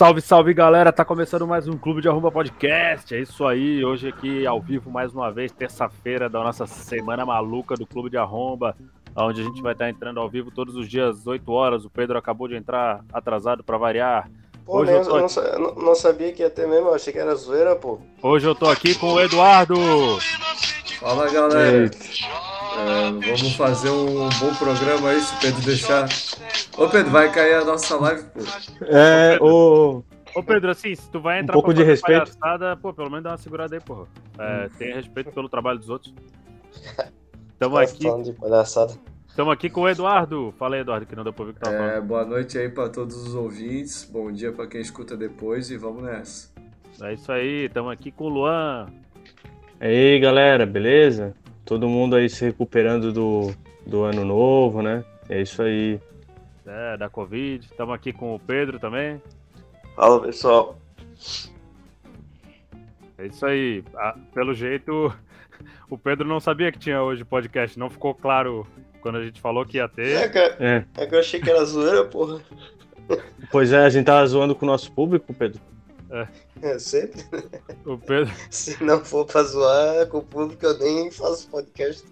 Salve, salve galera, tá começando mais um Clube de Arromba Podcast. É isso aí, hoje aqui ao vivo mais uma vez, terça-feira da nossa semana maluca do Clube de Arromba, onde a gente vai estar entrando ao vivo todos os dias, 8 horas. O Pedro acabou de entrar atrasado para variar. Pô, hoje eu, tô... eu, não, não, sabia que ia ter mesmo, eu achei que era zoeira, pô. Hoje eu tô aqui com o Eduardo. Fala galera. É, vamos fazer um bom programa aí, se o Pedro deixar. Ô Pedro, vai cair a nossa live, pô. É, ô. Ô Pedro, assim, se tu vai entrar um pouco de respeito. pô, pelo menos dá uma segurada aí, porra. É, hum. Tenha respeito pelo trabalho dos outros. Tamo tá aqui. De palhaçada. Estamos aqui com o Eduardo. Fala aí, Eduardo, que não deu pra ouvir o que tá falando. É, boa noite aí para todos os ouvintes. Bom dia para quem escuta depois e vamos nessa. É isso aí, estamos aqui com o Luan. E aí, galera, beleza? Todo mundo aí se recuperando do, do ano novo, né? É isso aí. É, da Covid. Estamos aqui com o Pedro também. Fala, pessoal. É isso aí. Ah, pelo jeito, o Pedro não sabia que tinha hoje podcast. Não ficou claro quando a gente falou que ia ter. É que, é. é que eu achei que era zoeira, porra. Pois é, a gente tava zoando com o nosso público, Pedro. É. é sempre. O Pedro. Se não for pra zoar com o público, eu nem faço podcast.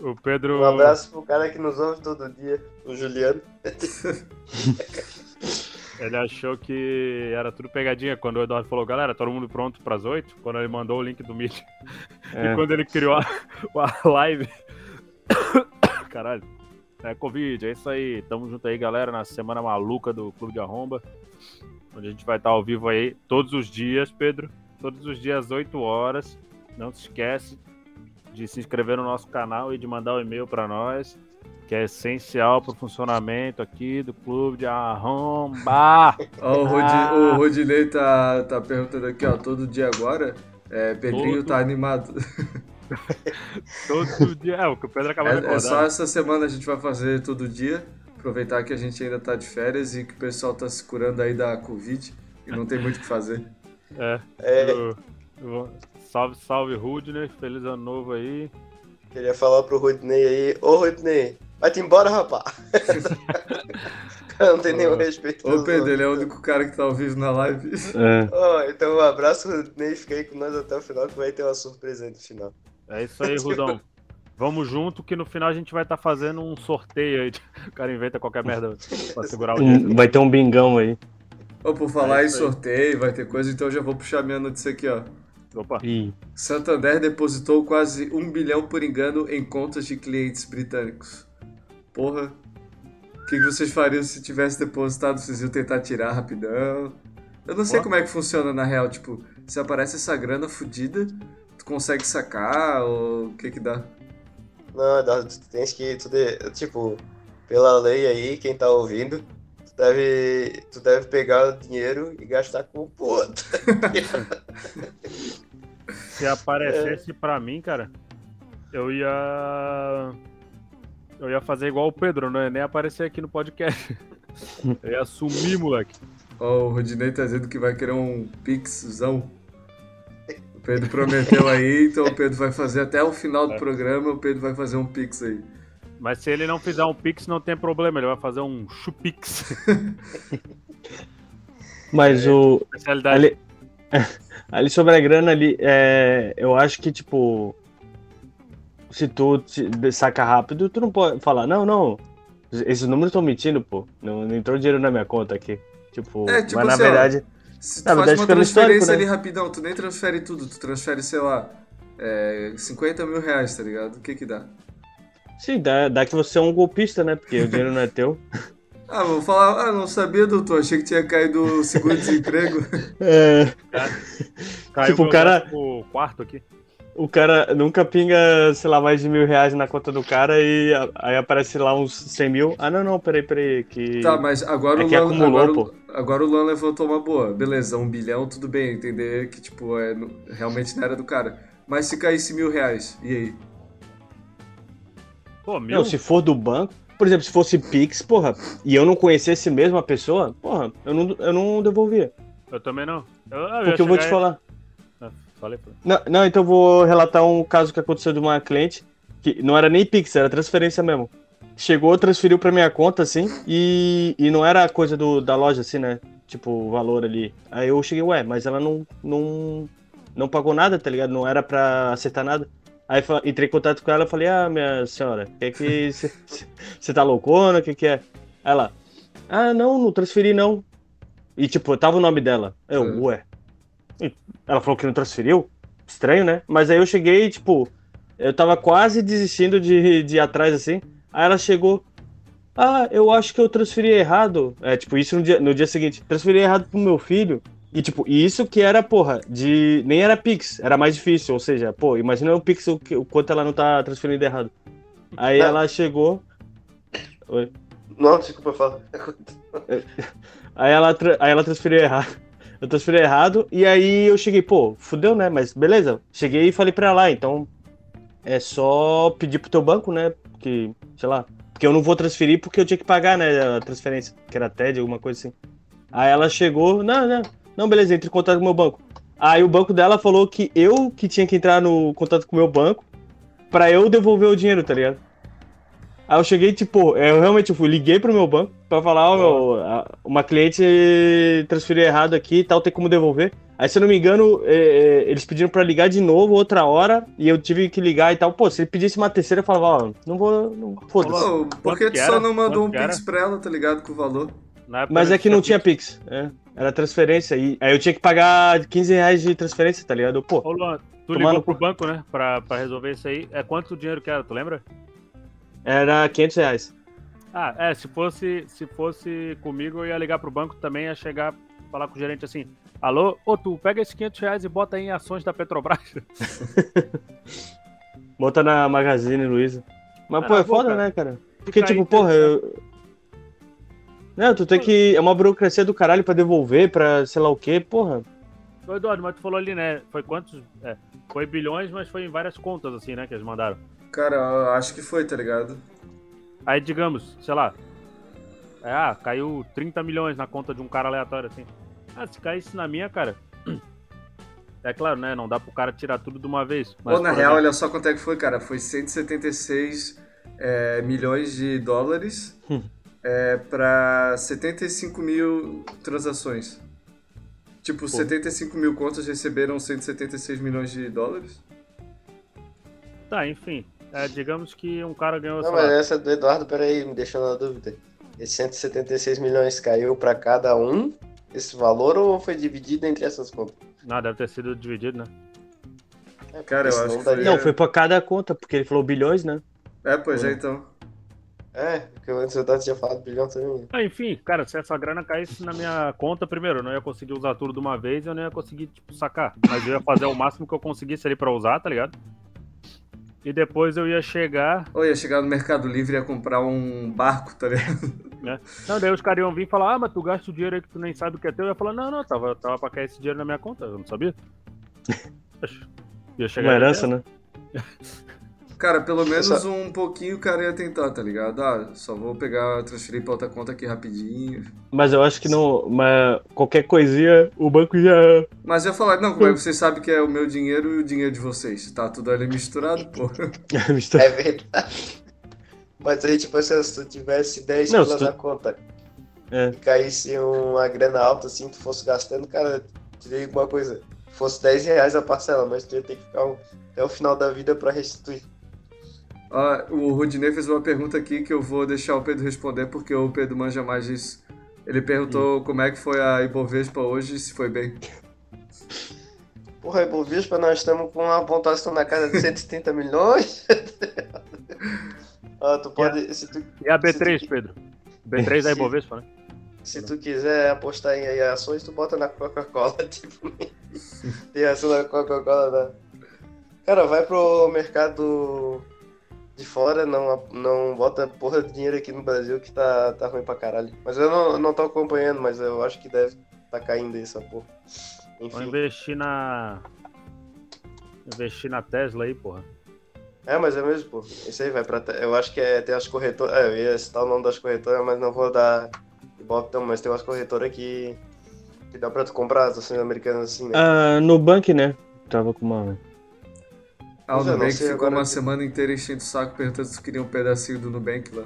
O Pedro. Um abraço pro cara que nos ouve todo dia, o Juliano. Ele achou que era tudo pegadinha quando o Eduardo falou, galera, todo mundo pronto pras oito? Quando ele mandou o link do Meet. É. E quando ele criou a, a live. Caralho. É Covid, é isso aí. Tamo junto aí, galera, na semana maluca do Clube de Arromba onde a gente vai estar ao vivo aí todos os dias, Pedro. Todos os dias, 8 horas. Não se esquece de se inscrever no nosso canal e de mandar um e-mail para nós, que é essencial para o funcionamento aqui do Clube de Arromba. oh, o, Rod, o Rodinei tá, tá perguntando aqui, ó, todo dia agora. É, Pedrinho todo... tá animado. todo dia. É, o que o Pedro acabou é, de É só essa semana a gente vai fazer todo dia. Aproveitar que a gente ainda tá de férias e que o pessoal tá se curando aí da Covid e não tem muito o que fazer. É. é. Eu, eu, salve, salve, Rudney. Feliz ano novo aí. Queria falar pro Rudney aí. Ô, Rudney, vai-te embora, rapaz. não tem nenhum respeito. Ô, Pedro, ele é o único cara que tá ao vivo na live. É. Oh, então, um abraço, Rudney. Fica aí com nós até o final que vai ter uma surpresa aí no final. É isso aí, Rudão. Vamos junto que no final a gente vai estar tá fazendo um sorteio aí. O cara inventa qualquer merda pra segurar o dinheiro. Vai ter um bingão aí. Ô, por falar é em sorteio, vai ter coisa, então eu já vou puxar minha notícia aqui, ó. Opa. Ih. Santander depositou quase um bilhão por engano em contas de clientes britânicos. Porra. O que, que vocês fariam se tivesse depositado? Vocês iam tentar tirar rapidão? Eu não sei como é que funciona na real, tipo, se aparece essa grana fodida, tu consegue sacar ou o que que dá? Não, tu tens que. Tu de, tipo, pela lei aí, quem tá ouvindo, tu deve, tu deve pegar o dinheiro e gastar com o outro. Se aparecesse é. pra mim, cara, eu ia. Eu ia fazer igual o Pedro, não ia nem aparecer aqui no podcast. Eu ia sumir, moleque. Ó, oh, o Rodinei tá dizendo que vai querer um pixzão. Pedro prometeu aí, então o Pedro vai fazer até o final do é. programa, o Pedro vai fazer um pix aí. Mas se ele não fizer um pix, não tem problema, ele vai fazer um chupix. Mas é, o. Ali, ali sobre a grana ali, é, eu acho que, tipo. Se tu saca rápido, tu não pode falar, não, não. Esses números estão mentindo, pô. Não, não entrou dinheiro na minha conta aqui. Tipo, é, tipo mas assim, na verdade. Ó se tu Na faz uma transferência né? ali rapidão, tu nem transfere tudo, tu transfere, sei lá, é, 50 mil reais, tá ligado? O que que dá? Sim, dá, dá que você é um golpista, né? Porque o dinheiro não é teu. Ah, vou falar, ah, não sabia, doutor, achei que tinha caído o seguro-desemprego. é. Caiu tipo, o cara. O quarto aqui o cara nunca pinga, sei lá, mais de mil reais na conta do cara e aí aparece lá uns 100 mil. Ah, não, não, peraí, peraí. Que... Tá, mas agora, é o Lan, acumulou, agora, pô. agora o Lan levantou uma boa. Beleza, um bilhão, tudo bem, entender que, tipo, é, realmente não era do cara. Mas se caísse mil reais, e aí? Pô, mil? Não, se for do banco, por exemplo, se fosse Pix, porra, e eu não conhecesse mesmo a pessoa, porra, eu não, eu não devolvia. Eu também não. Eu, eu Porque eu vou te falar. Falei, não, não, então vou relatar um caso que aconteceu de uma cliente que não era nem Pix, era transferência mesmo. Chegou, transferiu pra minha conta, assim, e, e não era coisa do, da loja, assim, né? tipo, o valor ali. Aí eu cheguei, ué, mas ela não, não, não pagou nada, tá ligado? Não era pra acertar nada. Aí entrei em contato com ela e falei, ah, minha senhora, que que você tá loucona, o que que é? Ela, ah, não, não transferi não. E tipo, tava o nome dela. Eu, é. ué. Ela falou que não transferiu? Estranho, né? Mas aí eu cheguei, tipo, eu tava quase desistindo de, de ir atrás assim. Aí ela chegou. Ah, eu acho que eu transferi errado. É, tipo, isso no dia, no dia seguinte. Transferi errado pro meu filho. E, tipo, isso que era, porra, de. Nem era Pix, era mais difícil. Ou seja, pô, imagina o Pix o, o quanto ela não tá transferindo errado. Aí não. ela chegou. Oi. Não, desculpa, fala. aí, ela, aí ela transferiu errado. Eu transferi errado. E aí eu cheguei, pô, fudeu, né? Mas beleza. Cheguei e falei pra ela, então. É só pedir pro teu banco, né? Que, sei lá. Porque eu não vou transferir porque eu tinha que pagar, né? A transferência, que era TED, alguma coisa assim. Aí ela chegou, não, não, não, beleza, entre em contato com o meu banco. Aí o banco dela falou que eu que tinha que entrar no contato com o meu banco pra eu devolver o dinheiro, tá ligado? Aí eu cheguei, tipo, eu realmente fui, liguei pro meu banco pra falar, ó, meu, uma cliente transferiu errado aqui e tal, tem como devolver. Aí, se eu não me engano, é, é, eles pediram pra ligar de novo outra hora e eu tive que ligar e tal. Pô, se ele pedisse uma terceira, eu falava, ó, não vou, não, foda-se. por que tu só não mandou um pix pra ela, tá ligado, com o valor? Mas é que não tinha pix, é, era transferência. E aí eu tinha que pagar 15 reais de transferência, tá ligado? Pô, Ô, Luan, tu ligou pro banco, né, pra, pra resolver isso aí. É quanto dinheiro que era, tu lembra? Era 500 reais. Ah, é, se fosse, se fosse comigo, eu ia ligar pro banco também, ia chegar, falar com o gerente assim, alô, ô tu, pega esses 500 reais e bota aí em ações da Petrobras. bota na Magazine Luiza. Mas, pô, é foda, né, cara? Porque, tipo, porra, eu... Não, tu tem que... É uma burocracia do caralho pra devolver, pra sei lá o quê, porra. Ô, Eduardo, mas tu falou ali, né, foi quantos... É, foi bilhões, mas foi em várias contas, assim, né, que eles mandaram. Cara, eu acho que foi, tá ligado? Aí, digamos, sei lá. É, ah, caiu 30 milhões na conta de um cara aleatório, assim. Ah, se caísse na minha, cara. É claro, né? Não dá pro cara tirar tudo de uma vez. Mas, Ou na real, exemplo... olha só quanto é que foi, cara. Foi 176 é, milhões de dólares hum. é, pra 75 mil transações. Tipo, Pô. 75 mil contas receberam 176 milhões de dólares. Tá, enfim. É, digamos que um cara ganhou. Não, mas essa do Eduardo, peraí, me deixou na dúvida. Esses 176 milhões caiu para cada um esse valor ou foi dividido entre essas contas? Não, deve ter sido dividido, né? É, cara, eu acho que foi... Não, foi pra cada conta, porque ele falou bilhões, né? É, pois é, então. É, porque antes eu tinha falado bilhão também. Ah, enfim, cara, se essa grana caísse na minha conta, primeiro, eu não ia conseguir usar tudo de uma vez, eu não ia conseguir, tipo, sacar. Mas eu ia fazer o máximo que eu conseguisse ali pra usar, tá ligado? E depois eu ia chegar. Ou ia chegar no Mercado Livre e ia comprar um barco, tá ligado? É. Não, daí os caras iam vir e falar, ah, mas tu gasta o dinheiro aí que tu nem sabe o que é teu. Eu ia falar, não, não, tava, tava pra cair esse dinheiro na minha conta, eu não sabia. ia chegar Uma herança, né? Cara, pelo menos um pouquinho o cara ia tentar, tá ligado? Ah, só vou pegar, transferir pra outra conta aqui rapidinho. Mas eu acho que não. Mas qualquer coisinha, o banco já. Mas eu ia falar, não, como é que vocês sabem que é o meu dinheiro e o dinheiro de vocês? Tá tudo ali misturado, pô. é misturado. É verdade. Mas aí, tipo, se tu tivesse 10 não, tu... na conta é. e caísse uma grana alta assim, tu fosse gastando, cara, teria alguma coisa. Fosse 10 reais a parcela, mas tu ia ter que ficar até o final da vida pra restituir. Ah, o Rudinei fez uma pergunta aqui que eu vou deixar o Pedro responder, porque o Pedro manja mais disso. Ele perguntou hum. como é que foi a Ibovespa hoje e se foi bem. Porra, Ibovespa, nós estamos com uma pontuação na casa de 130 milhões. ah, tu pode. E a, tu, e a B3, tu, Pedro? B3 da Ibovespa, né? Se tu quiser apostar em ações, tu bota na Coca-Cola, tipo. Tem ação na Coca-Cola, né? Cara, vai pro mercado de fora não, não bota porra de dinheiro aqui no Brasil que tá, tá ruim pra caralho. Mas eu não, não tô acompanhando, mas eu acho que deve tá caindo essa porra. Enfim. Vou investir na. Investir na Tesla aí, porra. É, mas é mesmo, pô. Isso aí vai pra. Eu acho que é, tem as corretoras. É, eu ia citar o nome das corretoras, mas não vou dar ibope então, mas tem umas corretoras que. que dá pra tu comprar as ações americanas assim, né? Ah, no Bank, né? Tava com uma. Ah, o Nubank ficou uma que... semana inteira enchendo o saco perguntando se queria um pedacinho do Nubank lá.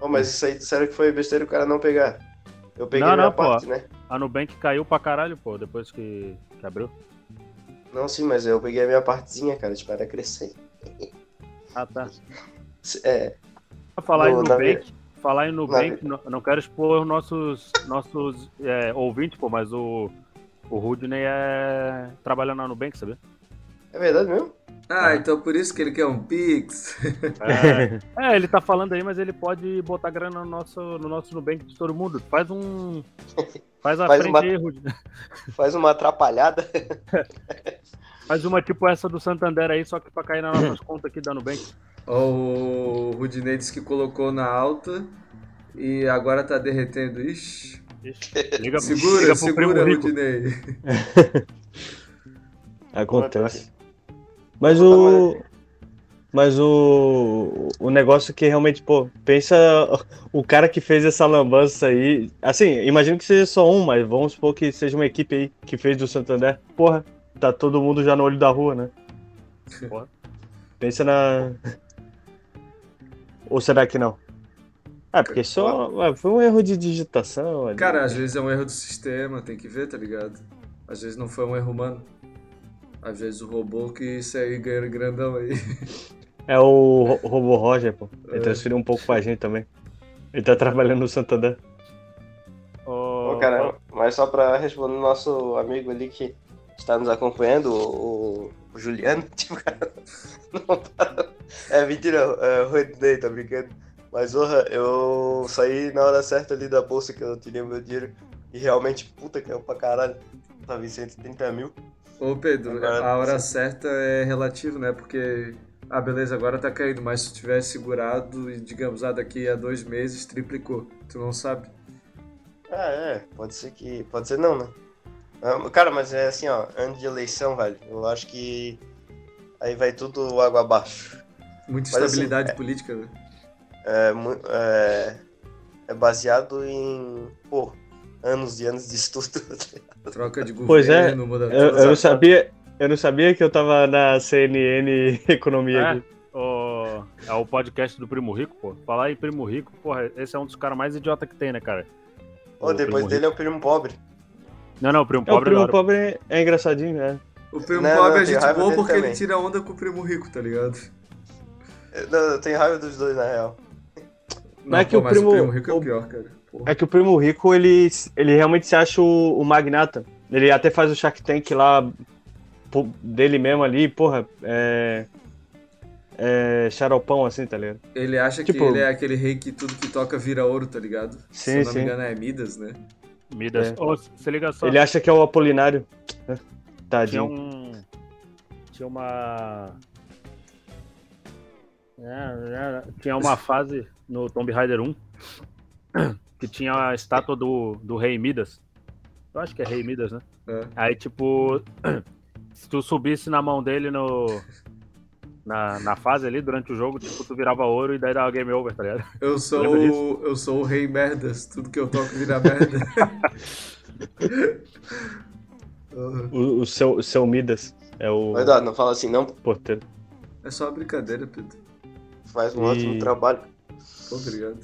Oh, mas isso aí disseram que foi besteira o cara não pegar. Eu peguei não, minha não, parte, pô. né? a Nubank caiu pra caralho, pô, depois que, que abriu. Não, sim, mas eu peguei a minha partezinha, cara, tipo, era crescer. Ah, tá. É. Falar No- em na Nubank, falar em Nubank, na- não, não quero expor os nossos, nossos é, ouvintes, pô, mas o, o Rudney é trabalha na Nubank, sabia? É verdade mesmo? Ah, então por isso que ele quer um Pix. É, é, ele tá falando aí, mas ele pode botar grana no nosso, no nosso Nubank de todo mundo. Faz um. Faz a Faz frente uma- aí. Faz uma atrapalhada. Faz uma tipo essa do Santander aí, só que pra cair nas nossas contas aqui da Nubank. O Rudinei disse que colocou na alta e agora tá derretendo. Ixi. Ixi, Liga, Segura, liga segura. Rudinei. Acontece. Mas o. Mas o. O negócio que realmente, pô, pensa o cara que fez essa lambança aí. Assim, imagino que seja só um, mas vamos supor que seja uma equipe aí que fez do Santander. Porra, tá todo mundo já no olho da rua, né? Porra. Pensa na. Ou será que não? Ah, porque só. ué, Foi um erro de digitação. ali. Cara, às vezes é um erro do sistema, tem que ver, tá ligado? Às vezes não foi um erro humano. Às vezes o robô que segue ganhando grandão aí. É o Ro- Robô Roger, pô. Ele É. transferiu um pouco pra gente também. Ele tá trabalhando no Santander. Ô, Ô, cara, mas só pra responder o nosso amigo ali que está nos acompanhando, o, o Juliano, tipo, cara, não tá... É mentira, é o Rodney, tá brincando. Mas, orra, eu saí na hora certa ali da bolsa que eu tirei o meu dinheiro e realmente, puta, caiu pra caralho. Tava em 130 mil. Ô Pedro, Agora- a hora certa é relativo, né? Porque, ah, beleza, agora tá caindo, mas se tivesse segurado e, digamos, ah, daqui a dois meses triplicou. Tu não sabe? Ah, é, pode ser que. Pode ser não, né? Cara, mas é assim, ó, ano de eleição, velho. Eu acho que aí vai tudo água abaixo. Muita Mas, assim, estabilidade é- política, né? É, é, é baseado em, pô, anos e anos de estudo. Troca de governo, Pois é, muda Eu, eu não sabia. Eu não sabia que eu tava na CNN Economia É, aqui. o, é o podcast do Primo Rico, pô. Falar em Primo Rico, porra, esse é um dos caras mais idiota que tem, né, cara? Ô, depois Primo dele é o primo pobre. Não, não, o Primo É, o Pobre primo pobre é engraçadinho, né? O primo Não, pobre não, é tenho gente boa porque ele também. tira onda com o primo rico, tá ligado? Eu, não, eu tenho raiva dos dois, na real. Não, é que pô, o mas primo- o primo rico é o pior, cara. Porra. É que o primo rico, ele, ele realmente se acha o, o magnata. Ele até faz o Shark Tank lá pô, dele mesmo ali, porra, é. É. Xaropão assim, tá ligado? Ele acha Tipo- que ele é aquele rei que tudo que toca vira ouro, tá ligado? Se Sim, eu não sim. me engano é Midas, né? Midas. É. Ô, se liga só. Ele acha que é o Apolinário. né? Tinha Tadinho. um. Tinha uma. É, é, tinha uma fase no Tomb Raider 1 que tinha a estátua do, do Rei Midas. Eu acho que é Rei Midas, né? É. Aí, tipo, se tu subisse na mão dele no. Na, na fase ali, durante o jogo, tipo, tu virava ouro e daí dava game over, tá ligado? Eu sou, eu sou o rei merdas, tudo que eu toco vira merda. O, o seu, o seu Midas é o Mas, Eduardo, não fala assim, não. porteiro. é só uma brincadeira, Pedro. Faz um E- ótimo trabalho. Obrigado.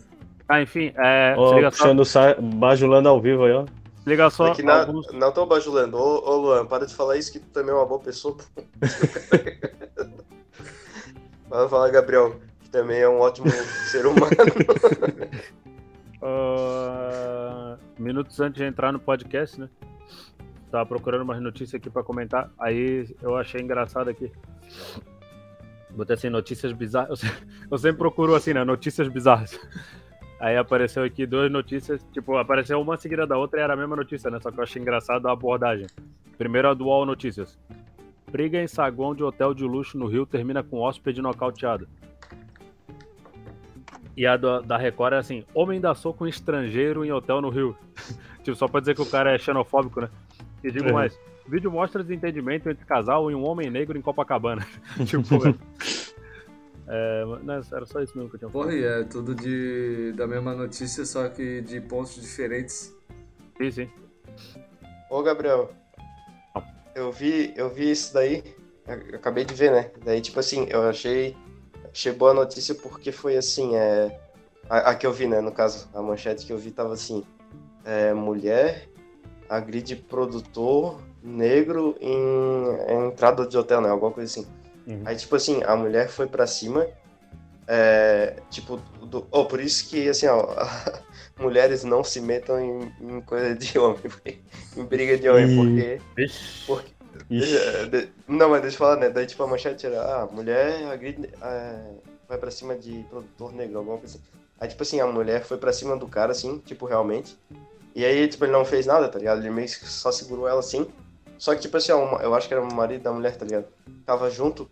Ah, enfim, é, se Ó, liga só, puxando o sa... bajulando ao vivo aí, ó. se liga só Aqui na, alguns... não tô bajulando. Ô, ô, Luan, para de falar isso que tu também é uma boa pessoa. pô. Fala, fala, Gabriel, que também é um ótimo ser humano. Ah, minutos antes de entrar no podcast, né? Tava procurando umas notícias aqui pra comentar. Aí eu achei engraçado aqui. Botei assim, notícias bizarras. Eu sempre procuro assim, né? Notícias bizarras. Aí apareceu aqui duas notícias, tipo, apareceu uma seguida da outra e era a mesma notícia, né? Só que eu achei engraçado a abordagem. Primeiro a do UOL Notícias. Briga em saguão de hotel de luxo no Rio termina com hóspede nocauteado. E a do- da Record é assim: homem dá soco em estrangeiro em hotel no Rio. tipo, só pra dizer que o cara é xenofóbico, né? E digo Uhum. mais: vídeo mostra desentendimento entre casal e um homem negro em Copacabana. tipo, é. Não, era só isso mesmo que eu tinha Porra, falado. e é tudo de, da mesma notícia, só que de pontos diferentes. Sim, sim. Ô, Gabriel, eu vi, eu vi isso daí, eu acabei de ver, né? Daí, tipo assim, eu achei, achei boa notícia porque foi assim, é... A, a que eu vi, né? No caso, a manchete que eu vi tava assim, é, mulher agride produtor negro em, em entrada de hotel, né? Alguma coisa assim. Uhum. Aí, tipo assim, a mulher foi pra cima. É, tipo, do, oh, por isso que, assim, ó, mulheres não se metam em, em coisa de homem, em briga de homem, porque. porque de, não, mas deixa eu falar, né? Daí, tipo, a manchete era, ah, mulher agride, é, vai pra cima de produtor negro, alguma coisa assim. Aí, tipo assim, a mulher foi pra cima do cara, assim, tipo, realmente. E aí, tipo, ele não fez nada, tá ligado? Ele meio que só segurou ela assim. Só que, tipo assim, eu acho que era o marido da mulher, tá ligado? Tava junto.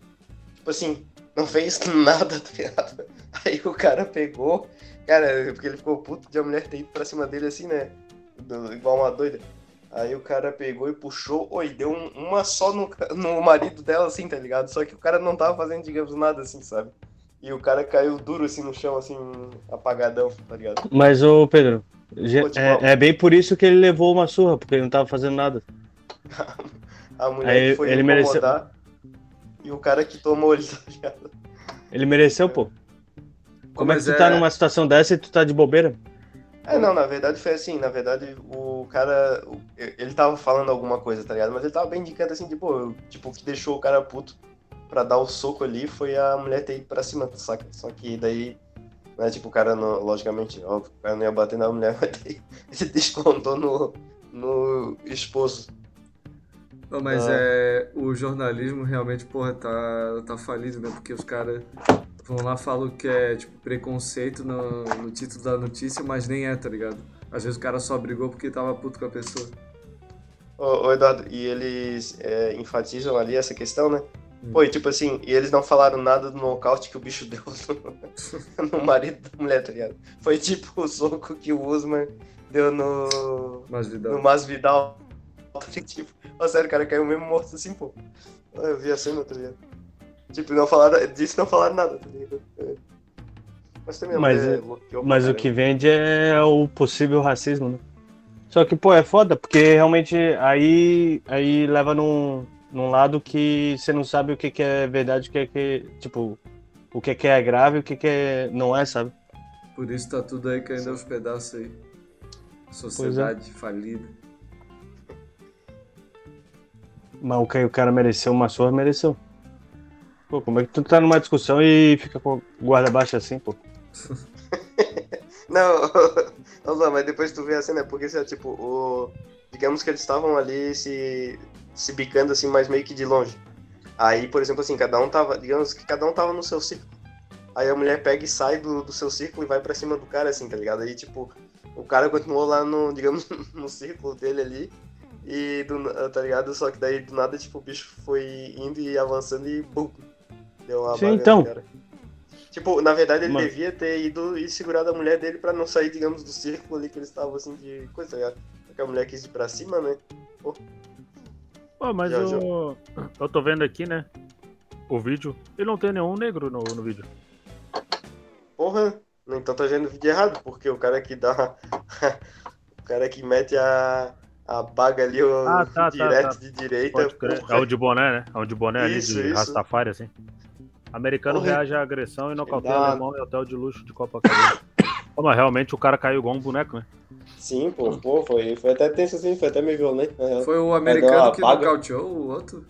Tipo assim, não fez nada, tá ligado? Aí o cara pegou. Cara, porque ele ficou puto de a mulher ter ido pra cima dele assim, né? Do, igual uma doida. Aí o cara pegou e puxou, oi, deu um, uma só no, no marido dela, assim, tá ligado? Só que o cara não tava fazendo, digamos, nada assim, sabe? E o cara caiu duro assim no chão, assim, apagadão, tá ligado? Mas, ô Pedro, Pô, tipo, é, é, bem por isso que ele levou uma surra, porque ele não tava fazendo nada. A mulher Aí, foi ele mereceu... e o cara que tomou ele, tá ligado? Ele mereceu, pô. Como é que tu tá é... numa situação dessa e tu tá de bobeira? É, não, na verdade foi assim, na verdade o cara, ele tava falando alguma coisa, tá ligado? Mas ele tava bem indicando assim, tipo, tipo, o que deixou o cara puto pra dar o soco ali foi a mulher ter ido pra cima, saca? Só que daí, né, tipo, o cara, não, logicamente, óbvio, o cara não ia bater na mulher, mas daí ele descontou no, no esposo. Não, mas ah. é, o jornalismo realmente, porra, tá, tá falido, né? Porque os caras vão lá falam que é, tipo, preconceito no, no título da notícia, mas nem é, tá ligado? Às vezes o cara só brigou porque tava puto com a pessoa. Ô, ô Eduardo, e eles é, enfatizam ali essa questão, né? Hum. Pô, e tipo assim, e eles não falaram nada do nocaute que o bicho deu no, no marido da mulher, tá ligado? Foi tipo o soco que o Usman deu no. Masvidal. No Masvidal. Tipo, ó, sério, o cara caiu mesmo morto assim, pô. Eu vi a cena, tá ligado? Tipo, não falaram, disse não falaram nada, tá ligado? É. Mas também mas, é, mas o que vende é o possível racismo, né? Só que, pô, é foda, porque realmente aí, aí leva num, num lado que você não sabe o que, que é verdade, o que é que. Tipo, o que, que é grave e o que, que é, não é, sabe? Por isso tá tudo aí caindo aos pedaços aí. Sociedade é. falida. Mas o cara mereceu uma surra, mereceu. Pô, como é que tu tá numa discussão e fica com guarda baixa assim, pô? não, não, mas depois tu vê a cena, porque é tipo, o... digamos que eles estavam ali se, se bicando assim, mas meio que de longe. Aí, por exemplo, assim, cada um tava, digamos que cada um tava no seu círculo. Aí a mulher pega e sai do, do seu círculo e vai para cima do cara, assim, tá ligado? Aí, tipo, o cara continuou lá no, digamos, no círculo dele ali. E do, tá ligado? Só que daí do nada, tipo, o bicho foi indo e avançando e bum, deu uma Sim, então. Tipo, na verdade ele Mano. devia ter ido e segurado a mulher dele pra não sair, digamos, do círculo ali que eles estavam assim de coisa, tá ligado? Porque a mulher quis ir pra cima, né? Pô. Pô, mas eu, eu tô vendo aqui, né? O vídeo. E não tem nenhum negro no, no vídeo. Porra, então tá vendo o vídeo errado, porque o cara que dá. o cara que mete a a baga ali, o ah, tá, direto tá, tá. de direita. É o de boné, né? É o de boné isso, ali de isso. Rastafari, assim. Americano Porra. reage à agressão e nocauteia o alemão em hotel de luxo de Copacabana. Pô, mas realmente o cara caiu igual um boneco, né? Sim, pô, pô foi, foi até tenso assim, foi até meio violento. Né? Foi o americano que nocauteou o outro?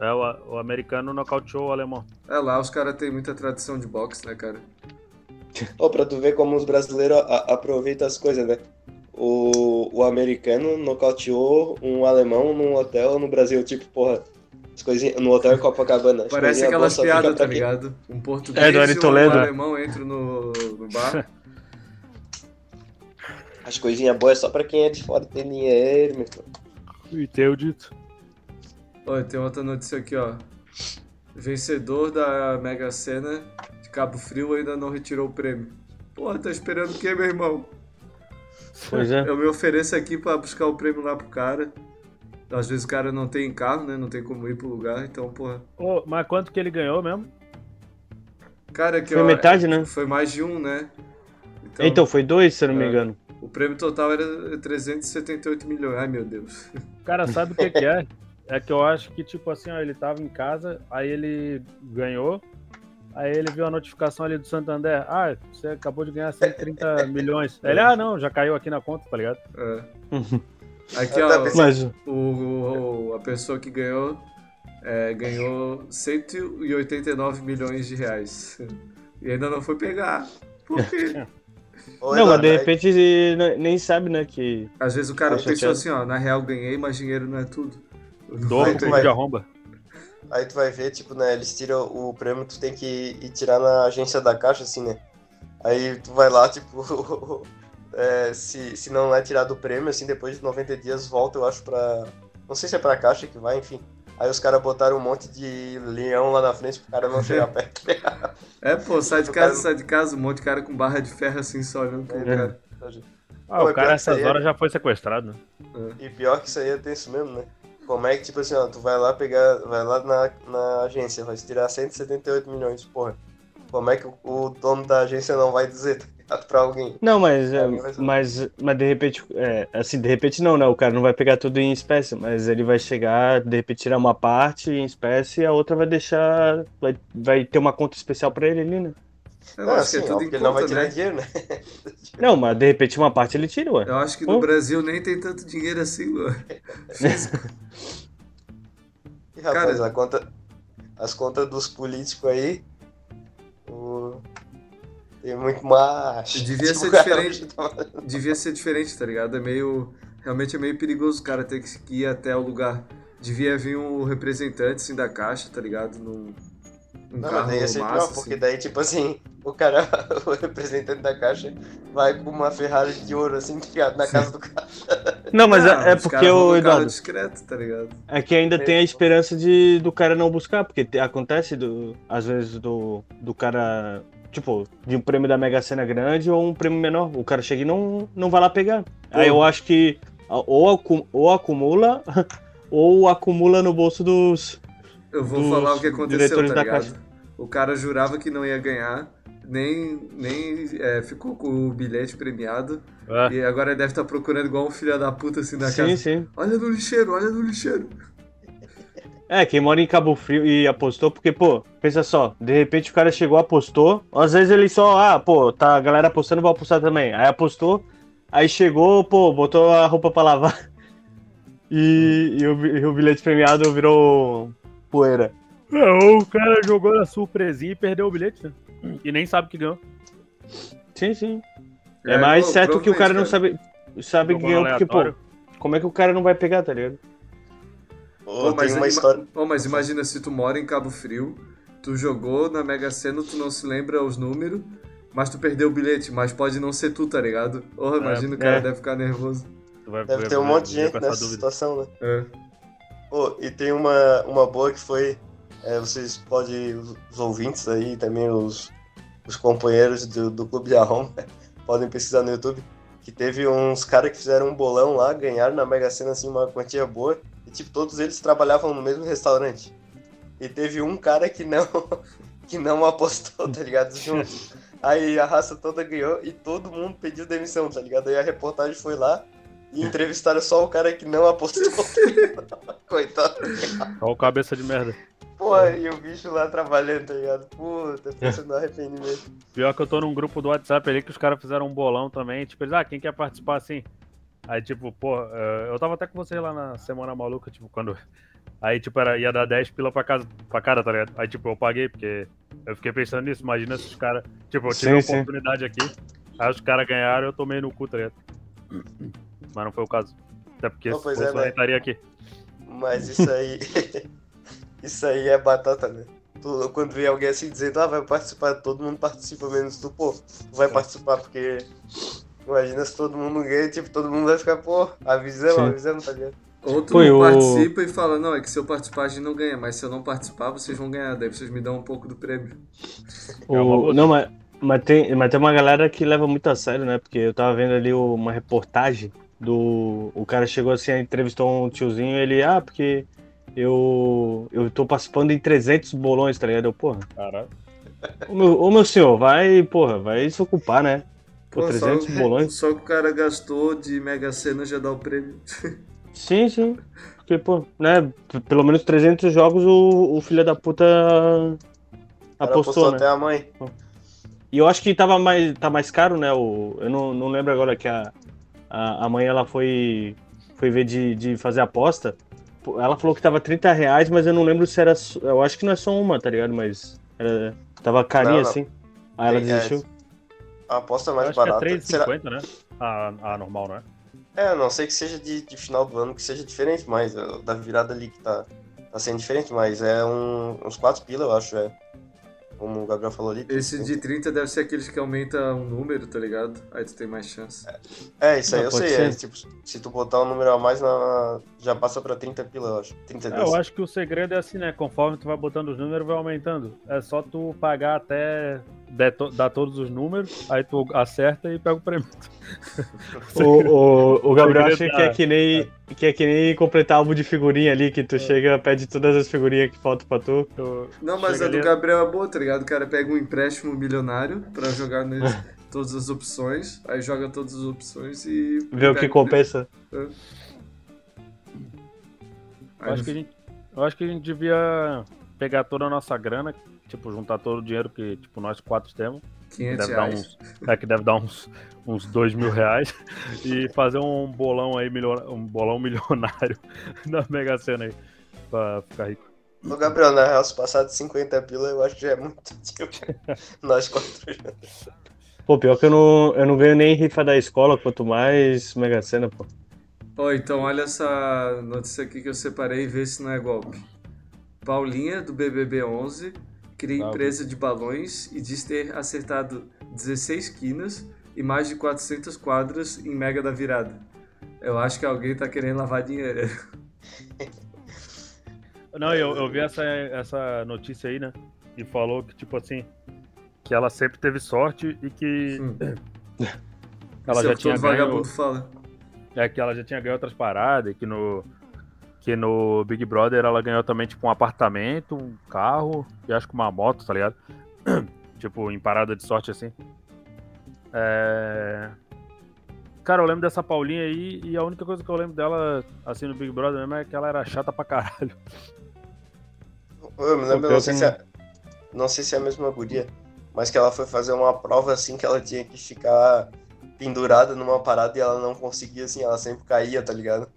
É, o, o americano nocauteou o alemão. É, lá os caras têm muita tradição de boxe, né, cara? Ô, oh, pra tu ver como os brasileiros aproveitam as coisas, né? O, o americano nocauteou um alemão num hotel no Brasil, tipo, porra, as coisinhas, no hotel Copacabana. Parece aquelas piadas, tá ligado? Um português é, do Toledo. um alemão entra no, no bar. As coisinhas boas é só pra quem é de fora tem dinheiro, meu irmão. E tem o dito. Olha, tem outra notícia aqui, ó. Vencedor da Mega Sena de Cabo Frio ainda não retirou o prêmio. Porra, tá esperando o quê, meu irmão? Pois é. Eu me ofereço aqui para buscar o prêmio lá pro cara. Às vezes o cara não tem carro, né? Não tem como ir pro lugar, então, porra. Oh, mas quanto que ele ganhou mesmo? Cara, que Foi metade, né? Foi mais de um, né? Então, então foi dois, se eu não é, me engano. O prêmio total era 378 milhões. Ai, meu Deus. Cara, sabe o que, que é? É que eu acho que, tipo assim, ó, ele tava em casa, aí ele ganhou, Aí ele viu a notificação ali do Santander. Ah, você acabou de ganhar 130 milhões. Aí ele, ah, não, já caiu aqui na conta, tá ligado? É. Aqui, ó, Mas... o, o, a pessoa que ganhou é, ganhou 189 milhões de reais. E ainda não foi pegar. Por quê? não, mas de repente nem sabe, né, que... Às vezes o cara pensou assim, ó, na real ganhei, mas dinheiro não é tudo. Dobro de arromba. Aí tu vai ver, tipo, né, eles tiram o prêmio, tu tem que ir tirar na agência da caixa, assim, né? Aí tu vai lá, tipo, é, se, se não é tirado o prêmio, assim, depois de 90 dias volta, eu acho, pra... Não sei se é pra caixa que vai, enfim. Aí os caras botaram um monte de leão lá na frente pro cara não chegar perto. é, pô, sai de casa, sai de casa, um monte de cara com barra de ferro assim só olhando pro é. cara. Ah, o cara essas horas é... já foi sequestrado, né? É. E pior que isso aí é tenso mesmo, né? Como é que, tipo assim, ó, tu vai lá pegar, vai lá na, na agência, vai tirar 178 milhões, porra. Como é que o, o dono da agência não vai dizer, pra alguém. Não, mas, é, mas, mas de repente, é, assim, de repente não, né? O cara não vai pegar tudo em espécie, mas ele vai chegar, de repente tirar uma parte em espécie e a outra vai deixar, vai, vai ter uma conta especial pra ele ali, né? Eu não, acho assim, que é tudo conta, ele não vai tirar né? dinheiro, né? Não, mas de repente uma parte ele tira, ué. Eu acho que no Brasil nem tem tanto dinheiro assim, ué. e rapaz, Cara... a conta, as contas dos políticos aí, o tem muito mais. Devia tipo, ser diferente. Tá devia ser diferente, tá ligado? É meio. Realmente é meio perigoso o cara ter que ir até o lugar. Devia vir um representante assim da caixa, tá ligado? Num, um não, carro mas daí ia ser massa, pior, porque assim. daí, tipo assim, o cara, o representante da caixa vai com uma Ferrari de ouro, assim, ligado, na casa do caixa. Não, mas é, é porque o Eduardo. discreto, tá ligado? É que ainda é. tem a esperança de do cara não buscar, porque acontece do, às vezes do, do cara tipo, de um prêmio da Mega Sena grande ou um prêmio menor. O cara chega e não, não vai lá pegar. Pô. Aí eu acho que ou, ou acumula ou acumula no bolso dos. Eu vou dos falar o que aconteceu, tá ligado? O cara jurava que não ia ganhar, nem, nem é, ficou com o bilhete premiado. É. E agora deve estar tá procurando igual um filho da puta assim na sim, casa. Sim. Olha no lixeiro, olha no lixeiro. É, quem mora em Cabo Frio e apostou, porque, pô, pensa só, de repente o cara chegou, apostou, às vezes ele só, ah, pô, tá a galera apostando, vou apostar também. Aí apostou, aí chegou, pô, botou a roupa pra lavar e, e, o, e o, bilhete premiado virou poeira. É, ou o cara jogou na surpresinha e perdeu o bilhete, né? E nem sabe que ganhou. Sim, sim. É, é mais certo que o cara não sabe, sabe que ganhou, porque, pô, como é que o cara não vai pegar, tá ligado? Pô, mas, uma história... Pô, mas imagina se tu mora em Cabo Frio, tu jogou na Mega Sena, tu não se lembra os números, mas tu perdeu o bilhete, mas pode não ser tu, tá ligado? Porra, é, imagina o cara é. deve ficar nervoso. Deve ter um monte de gente nessa dúvida. situação, né? É. Pô, e tem uma, uma boa que foi. É, vocês podem, os ouvintes aí, também os, os companheiros do, do Clube de Arrom, podem pesquisar no YouTube, que teve uns caras que fizeram um bolão lá, ganharam na Mega Sena assim, uma quantia boa. E, tipo, todos eles trabalhavam no mesmo restaurante. E teve um cara que não, que não apostou, tá ligado? Junto. Aí a raça toda ganhou e todo mundo pediu demissão, tá ligado? Aí a reportagem foi lá e entrevistaram só o cara que não apostou. Coitado. Olha o cabeça de merda. Pô, e o bicho lá trabalhando, tá ligado? Puta, pensando no arrependimento. Pior que eu tô num grupo do WhatsApp ali que os caras fizeram um bolão também. Tipo, eles, ah, quem quer participar assim? Aí, tipo, pô, eh, eu tava até com você lá na Semana Maluca, tipo, quando. Aí, tipo, era, ia dar 10 pila pra, casa, pra cara, tá ligado? Aí, tipo, eu paguei, porque eu fiquei pensando nisso. Imagina se os caras. Tipo, eu tive sim, a oportunidade sim. aqui, aí os caras ganharam eu tomei no cu, tá ligado? Mas não foi o caso. Até porque não, pois é, né? estaria aqui. Mas isso aí. isso aí é batata, né? Tu, quando vê alguém assim dizendo, ah, vai participar, todo mundo participa, menos tu, pô, vai é. participar porque Imagina se todo mundo ganha, tipo, todo mundo vai ficar, pô, avisando, avisando, tá ligado? Ou tu Foi, participa o... e fala, não, é que se eu participar a gente não ganha, mas se eu não participar, vocês vão ganhar, daí vocês me dão um pouco do prêmio. O... Não, mas, mas, tem, mas tem uma galera que leva muito a sério, né? Porque eu tava vendo ali uma reportagem do. O cara chegou assim, entrevistou um tiozinho e ele, ah, porque eu, eu tô participando em 300 bolões, tá ligado? Eu, porra. Caralho. Ô meu, ô meu senhor, vai, porra, vai se ocupar, né? Pô, 300 só, bolões. Só que o cara gastou de Mega Sena já dá o prêmio. Sim, sim. Porque, pô, né? Pelo menos 300 jogos o, o filho da puta apostou, né? até a mãe. E eu acho que tava mais, tá mais caro, né? O, eu não, não lembro agora que a, a, a mãe ela foi foi ver de, de fazer aposta, ela falou que tava 30 reais, mas eu não lembro se era. Eu acho que não é só uma, tá ligado? Mas era, tava carinha não, não. assim. Aí ela desistiu. É, a aposta mais barata. Que é 3,50, Será... né? A, a normal, né? É, a não sei que seja de, de, final do ano que seja diferente, mas da virada ali que tá, tá sendo diferente, mas é um, uns 4 pila, eu acho, é como o Gabriel falou ali. Esse de 30 deve ser aqueles que aumenta um número, tá ligado? Aí tu tem mais chance. É, é isso aí Não, eu sei. É, tipo, se tu botar um número a mais, na, já passa pra 30 pila, eu acho. 30 é, eu acho que o segredo é assim, né? Conforme tu vai botando os números, vai aumentando. É só tu pagar até dar todos os números, aí tu acerta e pega o prêmio. o, o, o Gabriel acha que é que nem que é que nem completar álbum de figurinha ali, que tu é. chega, pede todas as figurinhas que faltam pra tu. Não, mas a do Gabriel é boa, tá ligado? O cara pega um empréstimo milionário pra jogar nele todas as opções, aí joga todas as opções e. Vê o que compensa. É. Eu acho, que a gente, eu acho que a gente devia pegar toda a nossa grana, tipo, juntar todo o dinheiro que, tipo, nós quatro temos. 500 deve reais. Dar uns, é que deve dar uns, uns 2 mil reais e fazer um bolão aí, um bolão milionário na Mega Sena aí, pra ficar rico. Ô Gabriel, na real, se passar de 50 pila, eu acho que já é muito tipo, nós quatro juntos. Pô, pior que eu não, eu não ganho nem rifa da escola, quanto mais Mega Sena, pô. Ó, então olha essa notícia aqui que eu separei e vê se não é golpe. Paulinha, do BBB 11, cria empresa de balões e diz ter acertado 16 quinas e mais de 400 quadras em Mega da Virada. Eu acho que alguém tá querendo lavar dinheiro. Não, eu, eu vi essa, essa notícia aí, né? E falou que, tipo assim, que ela sempre teve sorte e que. ela Esse já é tinha ganho. Fala. É que ela já tinha ganho outras paradas, e que no que no Big Brother ela ganhou também, tipo, um apartamento, um carro e acho que uma moto, tá ligado? tipo, em parada de sorte assim. É... Cara, eu lembro dessa Paulinha aí e a única coisa que eu lembro dela, assim, no Big Brother mesmo é que ela era chata pra caralho. Eu me lembro, não sei, se é, não sei se é a mesma guria, mas que ela foi fazer uma prova assim que ela tinha que ficar pendurada numa parada e ela não conseguia, assim, ela sempre caía, tá ligado?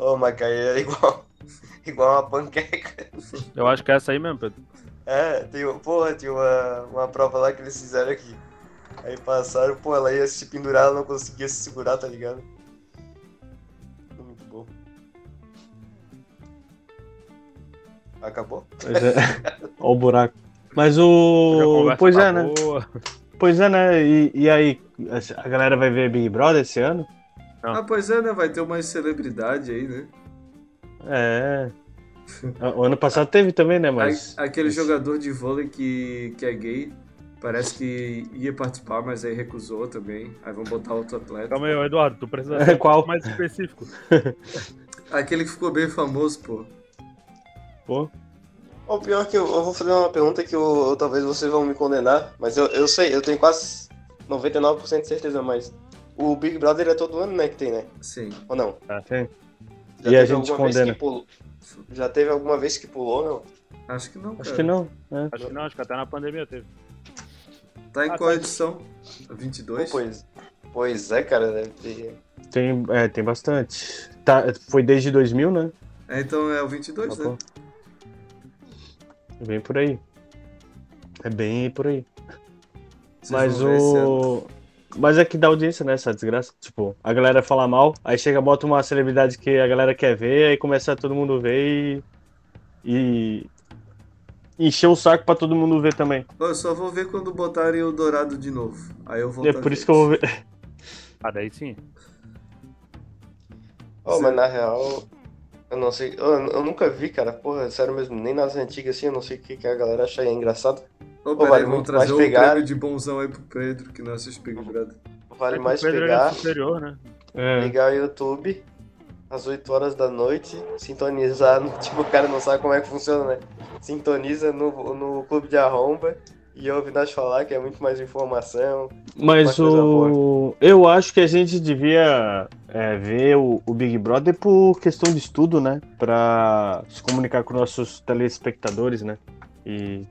Ô, oh, mas caía igual, igual uma panqueca. Eu acho que é essa aí mesmo, Pedro. É, tem, porra, tinha uma, uma prova lá que eles fizeram aqui. Aí passaram, pô, ela ia se pendurar, ela não conseguia se segurar, tá ligado? Muito bom. Acabou? Pois é. Olha o buraco. Mas o. Pois é, né? Boa. Pois é, né? E, e aí, a galera vai ver Big Brother esse ano? Não. Ah, pois é, né? Vai ter uma celebridade aí, né? É. O ano passado teve também, né? Mas. Aquele jogador de vôlei que, que é gay, parece que ia participar, mas aí recusou também. Aí vão botar outro atleta. Calma aí, Eduardo, tu precisa é, ser qual? mais específico. Aquele que ficou bem famoso, pô. Pô. O pior que eu, eu, vou fazer uma pergunta que eu, talvez vocês vão me condenar, mas eu, eu sei, eu tenho quase 99% de certeza, mas o Big Brother é todo ano, né, que tem, né? Sim. Ou não? Ah, sim. Já e a gente condena. Pulou... Já teve alguma vez que pulou, não? Acho que não, cara. Acho que não. É. Acho que não, acho que até na pandemia teve. Tá em ah, qual tá. edição? 22? Pô, pois, pois é, cara, deve ter... Tem, é, tem bastante. Tá, foi desde 2000, né? É, então é o 22, tá né? É bem por aí. É bem por aí. Vocês Mas o... Mas é que dá audiência, né? Essa desgraça. Tipo, a galera fala mal, aí chega, bota uma celebridade que a galera quer ver, aí começa todo mundo ver e. e encher o saco pra todo mundo ver também. Eu só vou ver quando botarem o Dourado de novo. Aí eu vou. É por isso que eu vou ver. Ah, daí sim. Oh, mas na real, eu não sei. Eu, eu, nunca vi, cara. Porra, sério mesmo, nem nas antigas assim, eu não sei o que, que a galera acha engraçado. Ô, vale vamos trazer o pegar... prêmio de bonzão aí pro Pedro, que não assiste Big Brother. Vale é mais Pedro pegar, é superior, né? É. ligar o YouTube às 8 horas da noite, sintonizar, no, tipo, o cara não sabe como é que funciona, né? Sintoniza no, no clube de arromba e ouve nós falar que é muito mais informação. Mas o... eu acho que a gente devia é, ver o, o, Big Brother por questão de estudo, né? Pra se comunicar com nossos telespectadores, né? E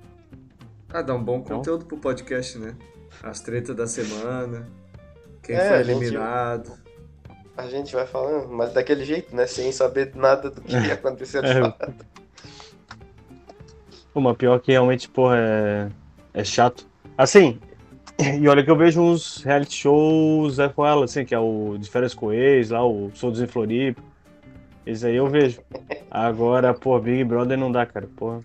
ah, dá um bom então? conteúdo pro podcast, né? As tretas da semana, quem é, foi eliminado. A a gente vai falando, mas daquele jeito, né? Sem saber nada do que ia acontecer de É. fato. Pô, mas pior que realmente, porra, é, é chato. Assim, e olha que eu vejo uns reality shows é com ela, assim, que é o de férias com ex, lá, o Soldos em Floripa. Esse aí eu vejo. Agora, pô, Big Brother não dá, cara, porra.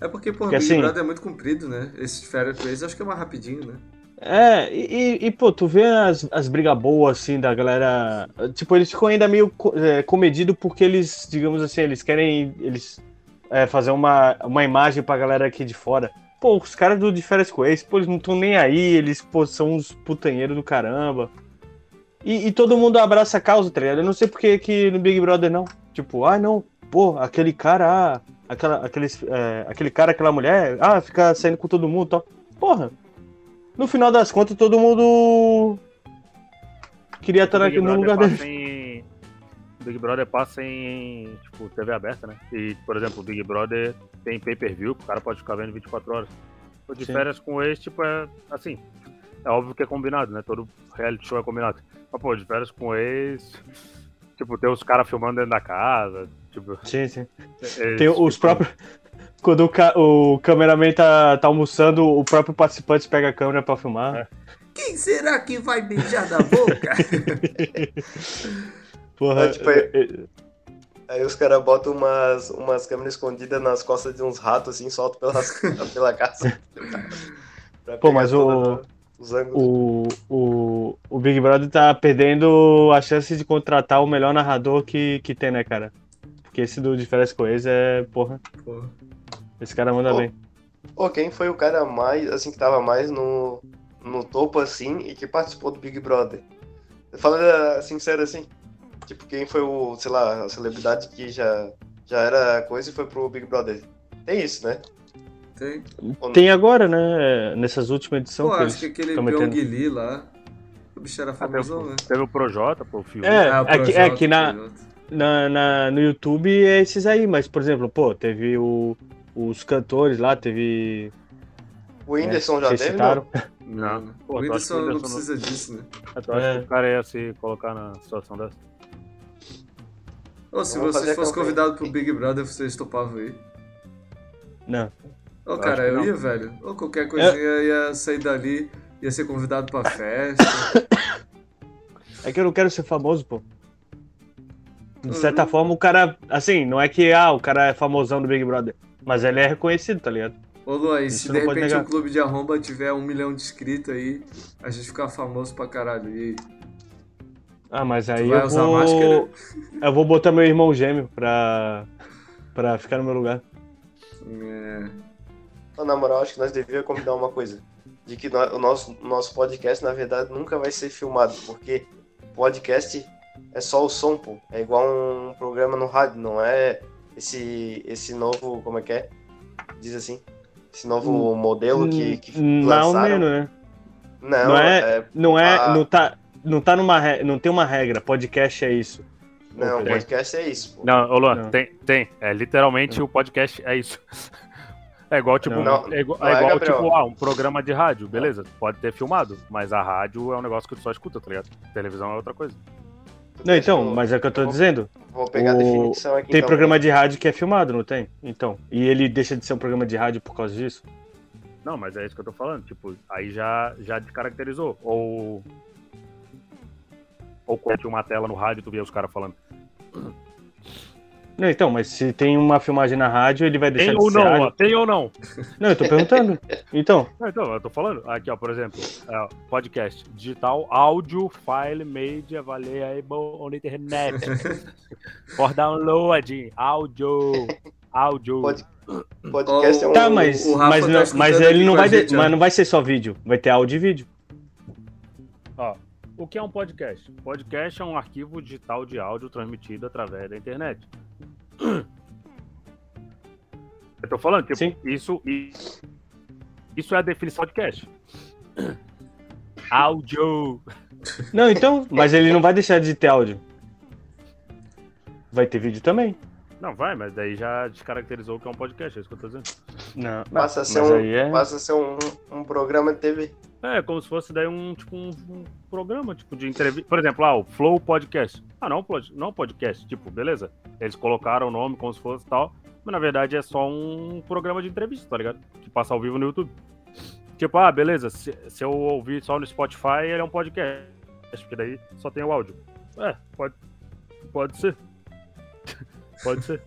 É porque, pô, Porque, Big assim- Brother é muito comprido, né? Esse com eles, acho que é mais rapidinho, né? É, e, e- pô, tu vê as, as brigas boas, assim, da galera. Tipo, eles ficam ainda meio é, comedidos porque eles, digamos assim, eles querem eles é, fazer uma, uma imagem pra galera aqui de fora. Pô, os caras do de férias com pô, eles não estão nem aí, eles, pô, são uns putanheiros do caramba. E, e todo mundo abraça a causa, tá ligado? Eu não sei porque que no Big Brother não. Tipo, ah, não, pô, aquele cara, ah, aquela, aqueles, é, aquele cara, aquela mulher, ah, fica saindo com todo mundo e tal. Porra, no final das contas, todo mundo queria estar aqui no lugar dele. em... Big Brother passa em, tipo, TV aberta, né? E, por exemplo, o Big Brother tem pay-per-view, o cara pode ficar vendo 24 horas. O de Sim. férias com esse, tipo, é assim. É óbvio que é combinado, né? Todo reality show é combinado. Mas, pô, de férias com ex, tipo, tem os caras filmando dentro da casa, tipo... Sim, sim. esse Tem os tipo- próprios. Quando o, ca- o cameraman tá, tá almoçando, o próprio participante pega a câmera pra filmar. É. Quem será que vai beijar na boca? Porra. É, tipo, é- é- Aí os caras botam umas, umas câmeras escondidas nas costas de uns ratos, assim, soltam pelas, pela casa. Pô, mas o- o, o, o Big Brother tá perdendo a chance de contratar o melhor narrador que, que tem, né, cara? Porque esse do de férias com é, porra, Pô, esse cara manda Pô. bem. Pô, quem foi o cara mais, assim, que tava mais no, no topo, assim, e que participou do Big Brother? Falando eh, sincero, assim, tipo, quem foi o, sei lá, a celebridade que já, já era coisa e foi pro Big Brother? Tem isso, né? tem. Tem agora, né? Nessas últimas edições. Pô, que acho que aquele. Pyong Lee lá. O bicho era Ah, teve, né? teve o Projota, pô, o filme. É, Ah, o é que- é Projota, que na- Projota. Na, na- no YouTube é esses aí, mas, por exemplo, pô, teve o, os cantores lá, teve. O Whindersson né, já teve, citaram. Não. Não. Pô, o Whindersson não precisa disso, né? Eu acho É. que o cara ia se colocar na situação dessa. Ô, se vocês fossem campanha. convidados pro Big Brother, vocês topavam aí? Não. Ô, Eu cara, eu não. ia, velho. Ou qualquer coisinha ia sair dali, ia ser convidado pra festa. É que eu não quero ser famoso, pô. De Uhum. certa forma, o cara. Assim, não é que ah, o cara é famosão do Big Brother. Mas ele é reconhecido, tá ligado? Ô, Luan, e se não de repente o clube de arromba tiver um milhão de inscritos aí, a gente ficar famoso pra caralho. E Ah, mas tu aí vai eu usar vou. máscara? Eu vou botar meu irmão gêmeo pra. pra ficar no meu lugar. É. Então, na moral, acho que nós devíamos combinar uma coisa. De que o nosso, nosso podcast, na verdade, nunca vai ser filmado, porque podcast é só o som, pô. É igual um programa no rádio, não é esse, esse novo, como é que é? Diz assim, esse novo modelo que, que Hum, Mais ou lançaram. menos, né? Não, Não é- é... Não é. Ah. Não tá. Não tá numa. re- Não tem uma regra. Podcast é isso. Não, Tem. podcast é isso, pô. Não, ô Luan, Não. tem, tem. É literalmente o podcast é isso. É igual, tipo, Não. é igual, Não é é, igual, tipo, ah, um programa de rádio, beleza, pode ter filmado, mas a rádio é um negócio que tu só escuta, tá ligado? Televisão é outra coisa. Não, então, mas é o que eu tô vou- dizendo. Vou pegar a o- definição aqui. Tem então. programa de rádio que é filmado, não tem? Então. E ele deixa de ser um programa de rádio por causa disso? Não, mas é isso que eu tô falando, tipo, aí já, já descaracterizou. Ou. Ou quando tinha uma tela no rádio, tu via os caras falando. Não, então, mas se tem uma filmagem na rádio, ele vai deixar Tem de ou ser não, ó, tem ou não? Não, eu tô perguntando. Então, Não, Então, eu tô falando, aqui ó, por exemplo, é, podcast, digital, áudio, file made available on internet. For download, áudio, áudio. Pode- Podcast é um... tá, mas, mas, tá não, mas ele não vai, de- gente, ó. mas não vai ser só vídeo, vai ter áudio e vídeo. Ó, o que é um podcast? Podcast é um arquivo digital de áudio transmitido através da internet. Eu tô falando, tipo, Sim. isso, isso é a definição de podcast. Áudio. Não, então, mas ele não vai deixar de ter áudio. Vai ter vídeo também. Não, vai, mas daí já descaracterizou o que é um podcast, é isso que eu tô dizendo. Não, Passa a ser, mas um, aí é... passa a ser um, um programa de TV. É, como se fosse daí um, tipo, um, um programa, tipo, de entrevista. Por exemplo, ah, o Flow Podcast. Ah, não, não podcast, tipo, beleza. Eles colocaram o nome como se fosse tal, mas na verdade é só um programa de entrevista, tá ligado? Que passa ao vivo no YouTube. Tipo, ah, beleza, se, se eu ouvir só no Spotify, ele é um podcast, porque daí só tem o áudio. É, pode, pode ser. pode ser.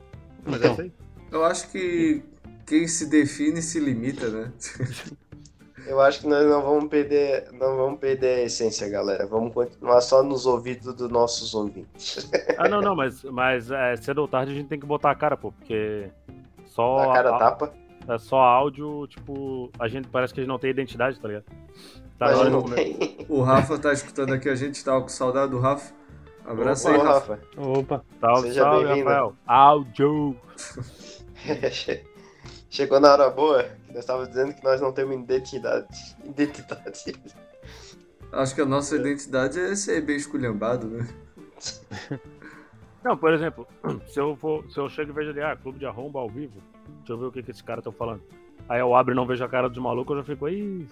Mas é então, é isso aí. Eu acho que quem se define se limita, né? Eu acho que nós não vamos perder, não vamos perder a essência, galera. Vamos continuar só nos ouvidos dos nossos ouvintes. Ah, não, não, mas, mas é, cedo ou tarde a gente tem que botar a cara, pô, porque só. A cara a, tapa? É só áudio, tipo, a gente parece que a gente não tem identidade, tá ligado? Tá mas não tem. O Rafa tá escutando aqui, a gente tava com saudade do Rafa. Abraço Opa, aí, Rafa. Opa, salve, Seja salve, Rafael. Áudio. Chegou na hora boa, nós estávamos dizendo que nós não temos identidade. Identidade. Acho que a nossa identidade é ser bem esculhambado, né? Não, por exemplo, se eu, for, se eu chego e vejo ali, ah, clube de arromba ao vivo, deixa eu ver o que, que esse cara tá falando. Aí eu abro e não vejo a cara dos malucos, eu já fico aí.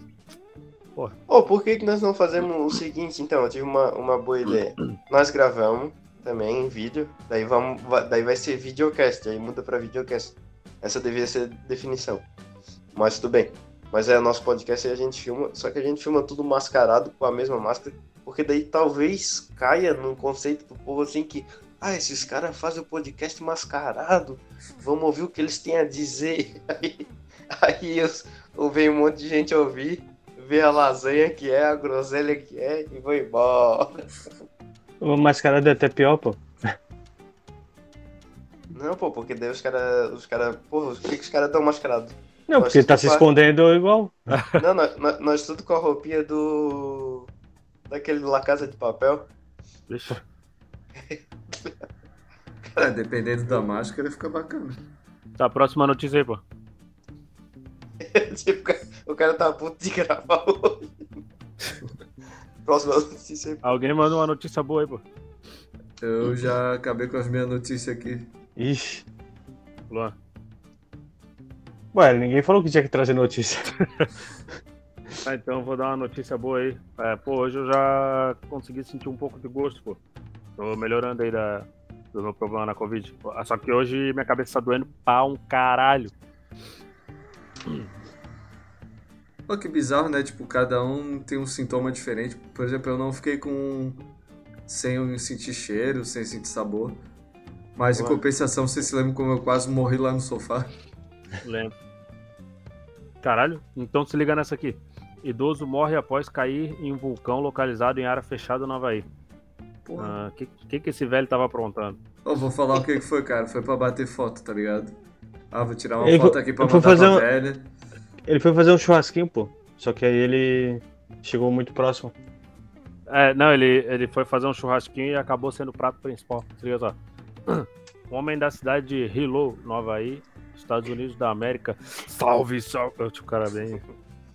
Porra. Oh, por que, que nós não fazemos o seguinte, então? Eu tive uma, uma boa ideia. Nós gravamos também em vídeo, daí, vamos, daí vai ser videocast, aí muda pra videocast. Essa devia ser a definição. Mas tudo bem. Mas é nosso podcast e a gente filma, só que a gente filma tudo mascarado com a mesma máscara, porque daí talvez caia num conceito do povo assim que, ah, esses caras fazem o podcast mascarado, vamos ouvir o que eles têm a dizer. Aí, aí eu, vem um monte de gente ouvir, ver a lasanha que é, a groselha que é e vou embora. O mascarado é até pior, pô. Não, pô, porque daí os caras. Os cara, porra, por que, que os caras estão mascarados? Não, porque ele tá se escondendo igual. Não, nós, nós, nós, tudo com a roupinha do. Daquele La Casa de Papel. Deixa. é, dependendo da máscara, fica bacana. Tá, próxima notícia aí, pô. tipo, o cara tá puto de gravar hoje. próxima notícia aí. Pô. Alguém manda uma notícia boa aí, pô. Eu já acabei com as minhas notícias aqui. Ixi. Luan. Ué, ninguém falou que tinha que trazer notícia. ah, então vou dar uma notícia boa aí. É, pô, hoje eu já consegui sentir um pouco de gosto, pô. Tô melhorando aí da, do meu problema na Covid. Só que hoje minha cabeça tá doendo pra um caralho. Pô, que bizarro, né? Tipo, cada um tem um sintoma diferente. Por exemplo, eu não fiquei com. sem sentir cheiro, sem sentir sabor. Mas em compensação, você se lembra como eu quase morri lá no sofá? Lembro. Caralho, então se liga nessa aqui. Idoso morre após cair em um vulcão localizado em área fechada no Havaí. O ah, que, que, que esse velho tava aprontando? Eu vou falar o que, que foi, cara. Foi pra bater foto, tá ligado? Ah, vou tirar uma ele foto aqui pra mandar fazer pra um... velha. Ele foi fazer um churrasquinho, pô. Só que aí ele chegou muito próximo. É, não, ele, ele foi fazer um churrasquinho e acabou sendo o prato principal. Se liga só. Um homem da cidade de Hilo, no Havaí, Estados Unidos da América. Salve, salve! O cara bem.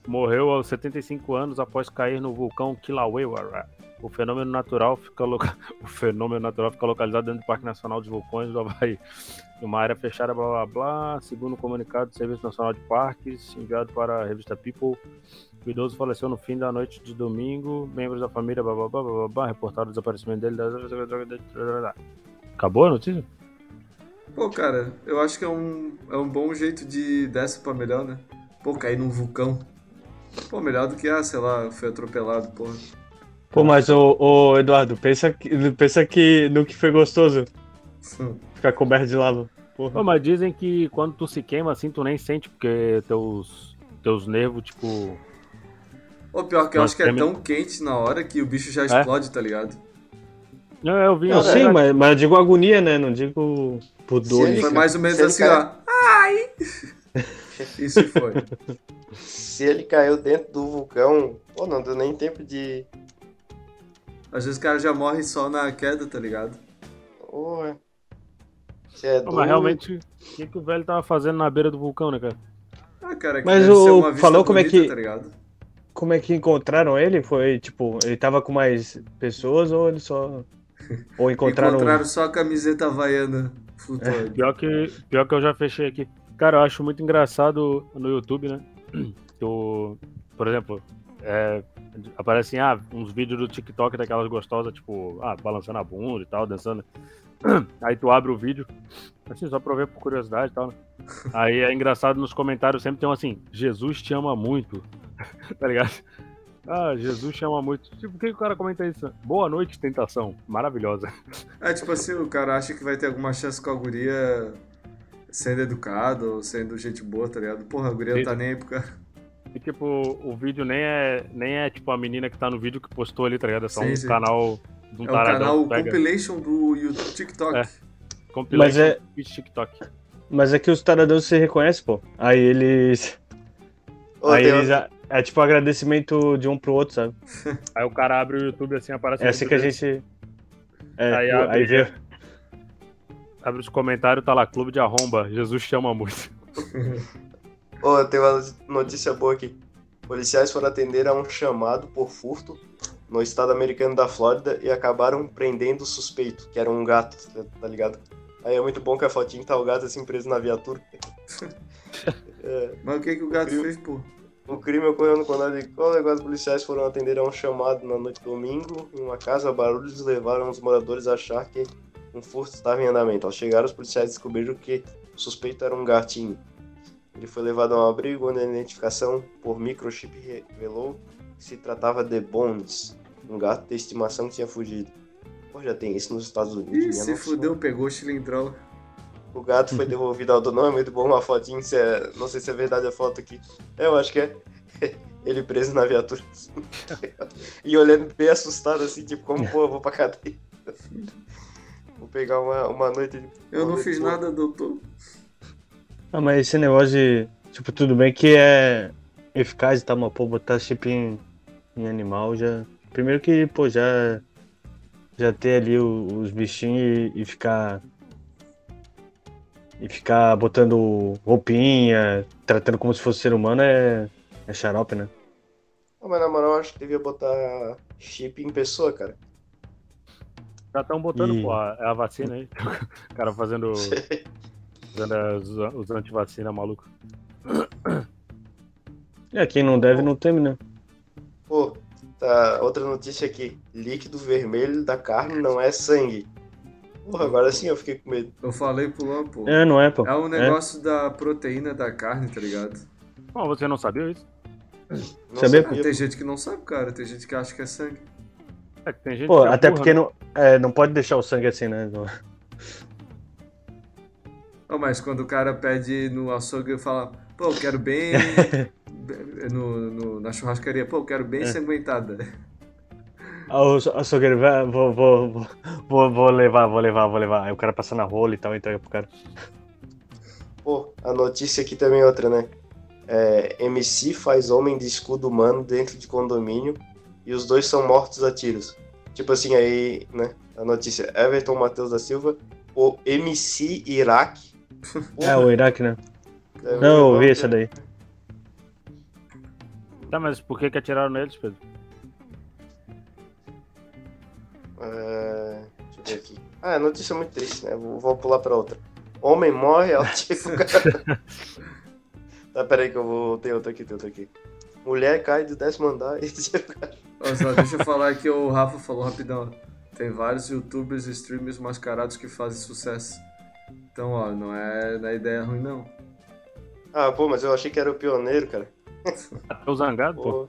Morreu aos 75 anos após cair no vulcão Kilauea. O fenômeno natural fica loca... o fenômeno natural fica localizado dentro do Parque Nacional dos Vulcões do Havaí, uma área fechada, blá blá blá. Segundo o comunicado do Serviço Nacional de Parques, enviado para a revista People, o idoso faleceu no fim da noite de domingo. Membros da família, blá blá blá blá, blá reportaram o desaparecimento dele. Acabou a notícia? Pô, cara, eu acho que é um, é um bom jeito de dessa pra melhor, né? Pô, cair num vulcão. Pô, melhor do que, ah, sei lá, foi atropelado, porra. Pô, mas o, o Eduardo, pensa que, pensa que no que foi gostoso. Ficar coberto de lava. Porra. Pô, mas dizem que quando tu se queima assim, tu nem sente, porque teus, teus nervos, tipo. Pô, pior que eu acho que é tão quente na hora que o bicho já é? explode, é? tá ligado? Não, eu vi. Não, sim, mas, mas eu digo agonia, né? Não digo por dor. Foi mais ou menos assim, cai... ó. Ai! Isso foi. Se ele caiu dentro do vulcão, pô, não deu nem tempo de. Às vezes o cara já morre só na queda, tá ligado? Porra. É mas realmente, o que, que o velho tava fazendo na beira do vulcão, né, cara? Ah, cara, mas o falou como é que. Tá como é que encontraram ele? Foi tipo, ele tava com mais pessoas ou ele só. Ou encontraram. encontraram só a camiseta havaiana. É. Pior, que, pior que eu já fechei aqui. Cara, eu acho muito engraçado no YouTube, né? Tu, por exemplo, é, aparecem ah, uns vídeos do TikTok daquelas gostosas, tipo, ah, balançando a bunda e tal, dançando. Aí tu abre o vídeo, assim, só pra ver por curiosidade e tal. Né? Aí é engraçado nos comentários sempre tem um assim, Jesus te ama muito. tá ligado? Ah, Jesus te ama muito. Tipo, por que o cara comenta isso? Boa noite, tentação. Maravilhosa. É tipo assim, o cara acha que vai ter alguma chance com a guria sendo educado ou sendo gente boa, tá ligado? Porra, a guria não tá nem aí pro cara. E tipo, o vídeo nem é, nem é tipo a menina que tá no vídeo que postou ali, tá ligado? É só sim, um sim. canal de um é taradão. É o canal compilation do YouTube, TikTok. É. Compilation Mas é... TikTok. Mas é que os taradões você reconhece, pô. Aí eles. Ô, aí Deus. eles. É tipo um agradecimento de um pro outro, sabe? Aí o cara abre o YouTube assim, aparece. É assim que a gente. É, aí, abre, aí vê. Abre os comentários, tá lá, Clube de Arromba, Jesus chama muito. Ô, tem uma notícia boa aqui. Policiais foram atender a um chamado por furto no estado americano da Flórida e acabaram prendendo o suspeito, que era um gato, tá ligado? Aí é muito bom que a fotinha tá o gato assim preso na viatura. é, Mas o que, que o gato fez, pô? O crime ocorreu no condado de Colego. Os policiais foram atender a um chamado na noite de domingo em uma casa. Barulhos levaram os moradores a achar que um furto estava em andamento. Ao chegar, os policiais descobriram que o suspeito era um gatinho. Ele foi levado a um abrigo onde a identificação por microchip revelou que se tratava de Bones, um gato de estimação que tinha fugido. Pô, já tem isso nos Estados Unidos. Ih, se fudeu, pegou o chilindrão. O gato foi devolvido ao dono. É muito bom uma fotinha. Se é... Não sei se é verdade a foto aqui. É, eu acho que é. Ele preso na viatura. Assim. e olhando bem assustado, assim, tipo, como, pô, eu vou pra cadeia. Vou pegar uma, uma noite de. Eu não fiz nada, doutor. Ah, mas esse negócio de. Tipo, tudo bem que é eficaz e tal, mas, pô, botar chip em, em animal já. Primeiro que, pô, já. Já ter ali os bichinhos e, e ficar e ficar botando roupinha, tratando como se fosse ser humano é, é xarope, né? Não, mas na moral, acho que devia botar chip em pessoa, cara. Já estão botando, e... pô, a, é a vacina aí. o cara fazendo. fazendo os, os antivacina maluco. É, quem não deve não teme, né? Pô, tá. Outra notícia aqui. Líquido vermelho da carne não é sangue. Porra, agora sim eu fiquei com medo. Eu falei pro Luan, pô. É, não é, pô. É um é. negócio é. da proteína da carne, tá ligado? Pô, você não sabia isso? Não sabia? sabia tem gente que não sabe, cara. Tem gente que acha que é sangue. É, tem gente pô, que é até porque né? não, é, não pode deixar o sangue assim, né? Não, mas quando o cara pede no açougue e fala, pô, eu quero bem. no, no, na churrascaria, pô, eu quero bem é. sanguentada. O açougueiro, vou, vou, vou, vou levar, vou levar, vou levar. Aí o cara passa na rola e tal, entrega pro cara. Pô, a notícia aqui também é outra, né? É, MC faz homem de escudo humano dentro de condomínio e os dois são mortos a tiros. Tipo assim, aí, né? A notícia: Everton Matheus da Silva, o MC Iraque. É, o Iraque, né? É, Não, eu vi essa daí. Tá, mas por que que atiraram neles, Pedro? É... Deixa eu ver aqui. Ah, é notícia muito triste, né? Vou, vou pular pra outra. Homem morre ao tipo. tá, peraí que eu vou. Tem outra aqui, tem outra aqui. Mulher cai do décimo andar e Só deixa eu falar que o Rafa falou rapidão. Tem vários youtubers e streamers mascarados que fazem sucesso. Então, ó, não é, é ideia ruim, não. Ah, pô, mas eu achei que era o pioneiro, cara. É o Zangado, pô.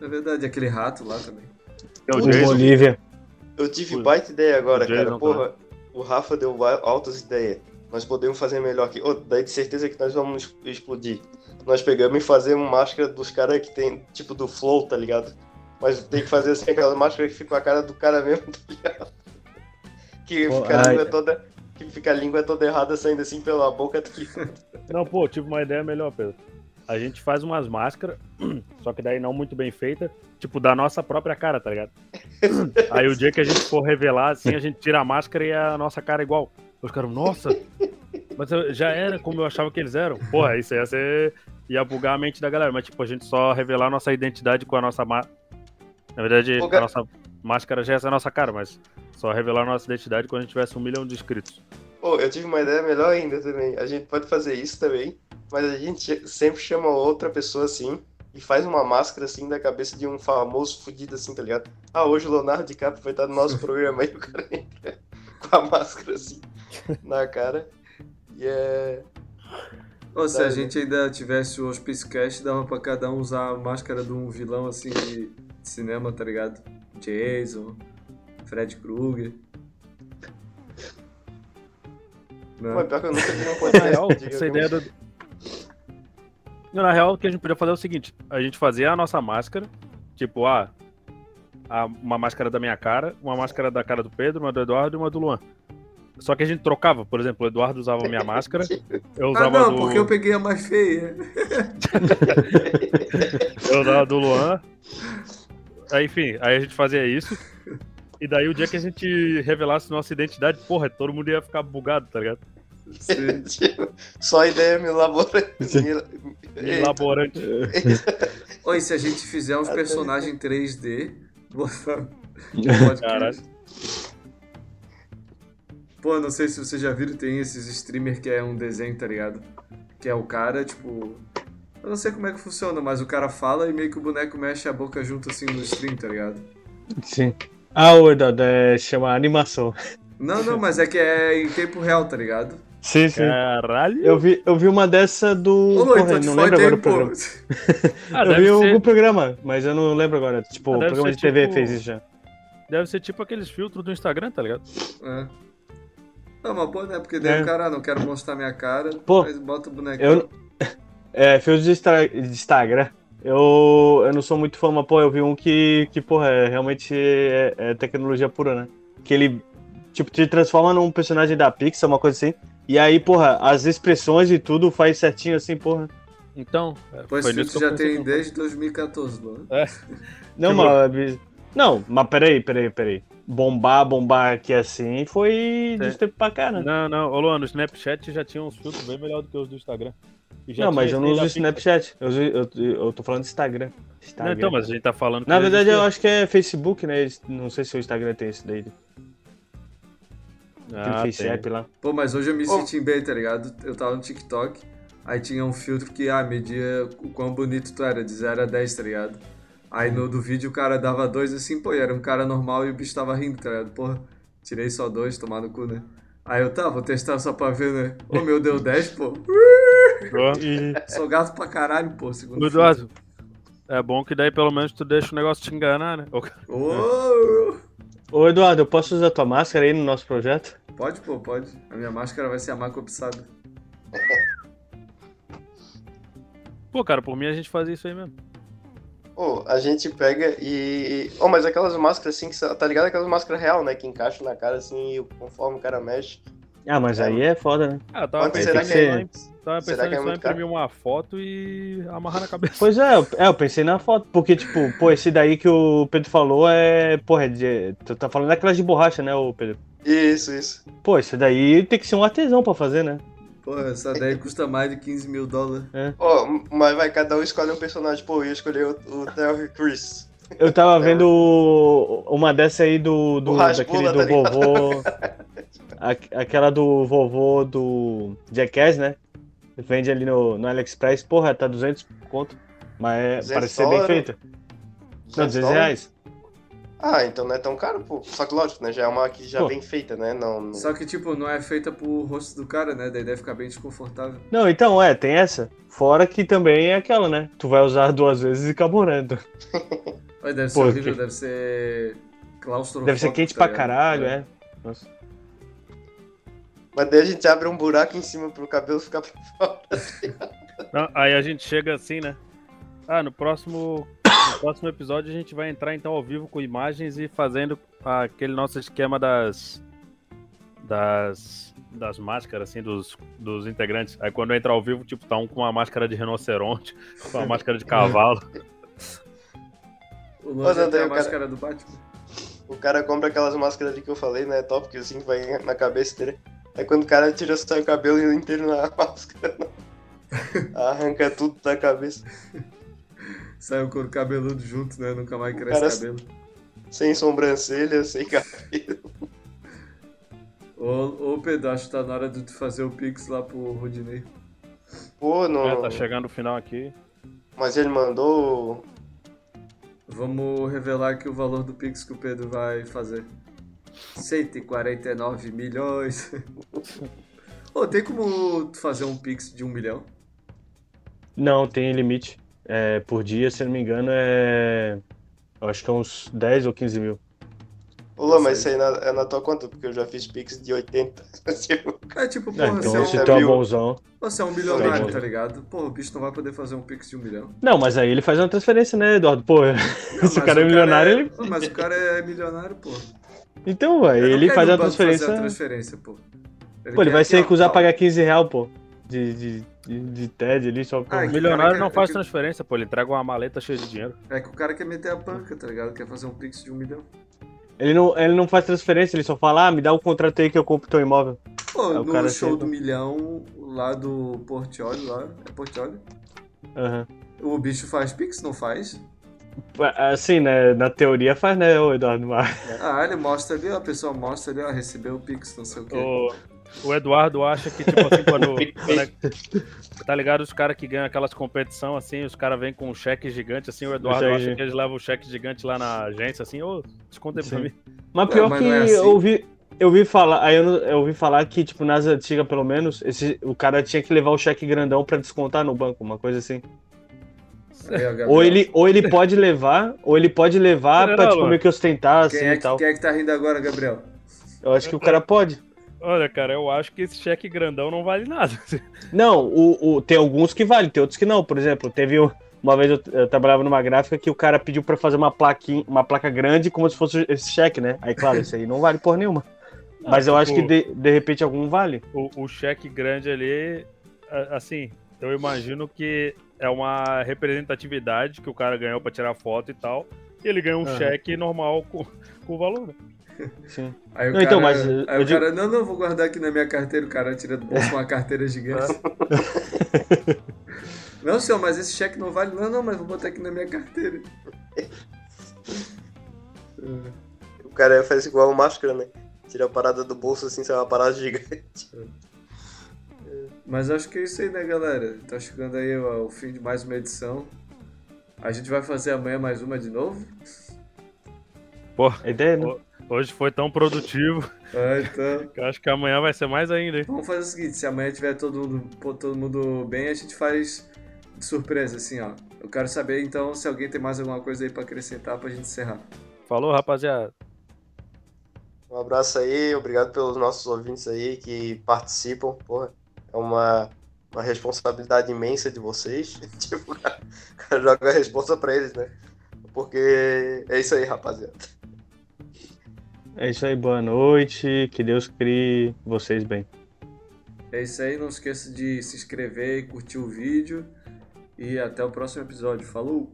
É verdade, aquele rato lá também. É o, o Bolívia. Eu tive o, baita ideia agora, cara. Porra, tá. o Rafa deu altas ideias. Nós podemos fazer melhor aqui. Oh, daí de certeza que nós vamos explodir. Nós pegamos e fazemos máscara dos caras que tem, tipo, do Flow, tá ligado? Mas tem que fazer assim, aquela máscara que fica com a cara do cara mesmo, tá ligado? Que pô, fica, a língua toda, que fica a língua toda errada saindo assim pela boca. Aqui. Não, pô, tive uma ideia melhor, Pedro. A gente faz umas máscaras, só que daí não muito bem feita, tipo, da nossa própria cara, tá ligado? Aí o dia que a gente for revelar, assim, a gente tira a máscara e a nossa cara é igual. Os caras, nossa, mas já era como eu achava que eles eram. Porra, isso ia ser. ia bugar a mente da galera. Mas, tipo, a gente só revelar nossa identidade com a nossa. Ma... Na verdade, a nossa máscara já é a nossa cara, mas só revelar a nossa identidade quando a gente tivesse um milhão de inscritos. Pô, eu tive uma ideia melhor ainda também. A gente pode fazer isso também, mas a gente sempre chama outra pessoa assim e faz uma máscara assim da cabeça de um famoso fudido assim, tá ligado? Ah, hoje o Leonardo DiCaprio vai estar no nosso programa aí, o cara entra com a máscara assim na cara. E é. Ou se a gente ainda tivesse o Hospicecast, dava pra cada um usar a máscara de um vilão assim de cinema, tá ligado? Jason, Fred Krueger. Não. Pô, pior que eu nunca vi um podcast. essa ideia do, na real, o que a gente podia fazer é o seguinte: a gente fazia a nossa máscara, tipo, ah, a, uma máscara da minha cara, uma máscara da cara do Pedro, uma do Eduardo e uma do Luan. Só que a gente trocava, por exemplo, o Eduardo usava a minha máscara, eu usava ah, não, do... porque eu peguei a mais feia. eu usava a do Luan. Aí, enfim, aí a gente fazia isso. E daí o dia que a gente revelasse nossa identidade, porra, todo mundo ia ficar bugado, tá ligado? Só ideia milaborante. Milaborante. Oi, se a gente fizer uns personagens 3D, Caralho. Pô, não sei se vocês já viram, tem esses streamer que é um desenho, tá ligado? Que é o cara, tipo. Eu não sei como é que funciona, mas o cara fala e meio que o boneco mexe a boca junto assim no stream, tá ligado? Sim. Ah, o Eduardo, é, chama animação. Não, não, mas é que é em tempo real, tá ligado? Sim, sim. Caralho. Eu vi, eu vi uma dessa do. Ô, Porra, então não lembro agora o programa. ah, eu vi ser... algum programa, mas eu não lembro agora. Tipo, ah, o programa de TV tipo... fez isso já. Deve ser tipo aqueles filtros do Instagram, tá ligado? É. Não, mas pô, né? Porque daí é. o cara, não quero mostrar minha cara, pô, mas bota o boneco. Eu... É, filtro de, de Instagram. Eu, eu não sou muito fã, mas pô, eu vi um que, que porra, é, realmente é, é tecnologia pura, né? Que ele, tipo, te transforma num personagem da Pixar, uma coisa assim. E aí, porra, as expressões e tudo faz certinho assim, porra. Então, é, pois foi isso já tem desde 2014, mano. É. Não, mas. Não, mas peraí, peraí, peraí. Bombar, bombar aqui assim foi de tempo pra cá, né? Não, não. Ô, Luan, no Snapchat já tinha uns filtros bem melhor do que os do Instagram. Não, mas eu não uso Snapchat. Eu, eu, eu, tô falando de Instagram. Instagram. Não, então, mas a gente tá falando. Na verdade, eu acho que é Facebook, né? Não sei se o Instagram tem esse daí. Ah, Face App lá. Pô, mas hoje eu me senti bem, tá ligado? Eu tava no TikTok, aí tinha um filtro que, ah, media o quão bonito tu era, de 0 a 10, tá ligado? Aí no do vídeo o cara dava dois assim, pô, e era um cara normal e o bicho tava rindo, tá ligado? Porra, tirei só dois, tomar no cu, né? Aí eu, tá, vou testar só pra ver, né? Ô meu, deu 10, pô. Sou gato pra caralho, pô, segundo Eduardo, é bom que daí pelo menos tu deixa o negócio te enganar, né? Ô, Ô Eduardo, eu posso usar tua máscara aí no nosso projeto? Pode, pô, pode. A minha máscara vai ser a mais cobiçada. Pô, cara, por mim a gente faz isso aí mesmo. Pô, a gente pega e. Oh, mas aquelas máscaras assim, que tá ligado? Aquelas máscaras real, né? Que encaixam na cara assim e conforme o cara mexe. Ah, mas é. aí é foda, né? Ah, eu tava Quanto pensando, será que é? tava pensando será que é só imprimir uma foto e amarrar na cabeça. Pois é, eu, é, eu pensei na foto, porque, tipo, pô, esse daí que o Pedro falou é. Porra, é de, tu tá falando daquelas de borracha, né, o Pedro? Isso, isso. Pô, esse daí tem que ser um artesão pra fazer, né? Pô, essa daí custa mais de 15 mil dólares. É. Oh, mas vai, cada um escolhe um personagem. Pô, eu escolhi o, o Terry Chris. Eu tava vendo uma dessa aí do. do daquele do tá vovô. aquela do vovô do Jackass, né? Vende ali no, no AliExpress. Porra, tá 200 conto. Mas é, parece ser bem feita. Não, 200 reais. Ah, então não é tão caro, pô. Só que lógico, né? Já é uma que já pô. vem feita, né? Não, não, Só que, tipo, não é feita pro rosto do cara, né? Daí deve ficar bem desconfortável. Não, então, é, tem essa. Fora que também é aquela, né? Tu vai usar duas vezes e acabou, né? deve ser horrível, deve ser claustrofóbico. Deve ser quente tá pra caralho, é. é. Nossa. Mas daí a gente abre um buraco em cima pro cabelo ficar pra fora. Não, aí a gente chega assim, né? Ah, no próximo próximo episódio a gente vai entrar então ao vivo com imagens e fazendo aquele nosso esquema das. das. das máscaras, assim, dos, dos integrantes. Aí quando entra ao vivo, tipo, tá um com uma máscara de rinoceronte, com uma máscara de cavalo. o Luan tem a máscara do Batman. O cara compra aquelas máscaras ali que eu falei, né? Top, que assim vai na cabeça dele. Aí quando o cara tira o cabelo inteiro na máscara, arranca tudo da cabeça. Sai o couro cabeludo junto, né? Nunca mais cresce cara, cabelo. Sem sobrancelha, sem cabelo. Ô, ô Pedro, acho que tá na hora de tu fazer o Pix lá pro Rudinei. Pô, não. É, tá chegando o final aqui. Mas ele mandou. Vamos revelar aqui o valor do Pix que o Pedro vai fazer. 149 milhões. oh, tem como fazer um Pix de um milhão? Não, tem limite. É, por dia, se não me engano, é. Eu acho que é uns 10 ou 15 mil. Lula, mas isso aí na, é na tua conta, porque eu já fiz Pix de 80. é tipo, porra, É, então, você, é um, é bonzão. você é um milionário, tá ligado? Pô, o bicho não vai poder fazer um Pix de um milhão. Não, mas aí ele faz uma transferência, né, Eduardo? Pô, Não, se o cara é milionário, ele. Pô, Mas o cara é milionário, pô. Então, não ele faz a transferência. Fazer a transferência pô. Pô, ele quer vai aqui, se recusar a pagar 15 real, pô. De, de, de, de TED ali, só pra. Ah, O milionário cara que- não faz que- transferência, pô. Ele entrega uma maleta cheia de dinheiro. É que o cara quer meter a banca, tá ligado? Quer fazer um Pix de um milhão. Ele, não, ele não faz transferência, ele só fala, ah, me dá o contrato aí que eu compro teu imóvel. Pô, Aí o no cara show chega- do milhão, lá do Portioli, lá. É Portioli? Aham. O bicho faz Pix, não faz? Assim, né? Na teoria faz, né, ô Eduardo? Mas... Ah, ele mostra ali, ó, a pessoa mostra ali, ó, recebeu o Pix, não sei o quê. O, o Eduardo acha que, tipo assim, quando. quando é- tá ligado? Os caras que ganham aquelas competição assim, os caras vêm com um cheque gigante, assim, o Eduardo cheque acha gigante. que eles levam o cheque gigante lá na agência, assim, ô, desconta aí pra mim. Mas pior mas que é assim? eu ouvi. Eu ouvi falar, aí eu, eu ouvi falar que, tipo, nas antigas, pelo menos, esse, o cara tinha que levar o cheque grandão pra descontar no banco, uma coisa assim. Aí. Ou ele, ou ele pode levar, ou ele pode levar Não, pra, tipo, meio que ostentar, assim Quem é, e tal. que, quem é que tá rindo agora, Gabriel? Eu acho que o cara pode. Olha, cara, eu acho que esse cheque grandão não vale nada. Não, o, o- tem alguns que valem, tem outros que não. Por exemplo, teve um- uma vez eu, eu trabalhava numa gráfica que o cara pediu pra fazer uma plaquinha, uma placa grande como se fosse esse cheque, né? Aí, claro, isso aí não vale por nenhuma. Mas eu acho que tipo- de, de repente algum vale. O, o cheque grande ali, assim, eu imagino que é uma representatividade que o cara ganhou pra tirar foto e tal. E ele ganha um Aham. cheque normal com, com o valor. Sim. Aí o Não, cara, então, mas, aí eu o digo- cara, não, não, vou guardar aqui na minha carteira. O cara tira do bolso uma carteira gigante. não, senhor, mas esse cheque não vale. Não, não, mas vou botar aqui na minha carteira. O cara faz igual o máscara, né? Tira a parada do bolso assim, sai uma parada gigante. Mas acho que é isso aí, né, galera? Tá chegando aí ó, o fim de mais uma edição. A gente vai fazer amanhã mais uma de novo. Pô, A ideia, né? Hoje foi tão produtivo Ah, então. que eu acho que amanhã vai ser mais ainda, hein? Vamos fazer o seguinte: se amanhã tiver todo mundo, pô, todo mundo bem, a gente faz de surpresa, assim, ó. Eu quero saber então se alguém tem mais alguma coisa aí pra acrescentar pra gente encerrar. Falou, rapaziada. Um abraço aí, obrigado pelos nossos ouvintes aí que participam. Porra, é uma, uma responsabilidade imensa de vocês. tipo, joga a responsa pra eles, né? Porque é isso aí, rapaziada. É isso aí, boa noite. Que Deus crie vocês bem. É isso aí, não esqueça de se inscrever e curtir o vídeo. E até o próximo episódio. Falou!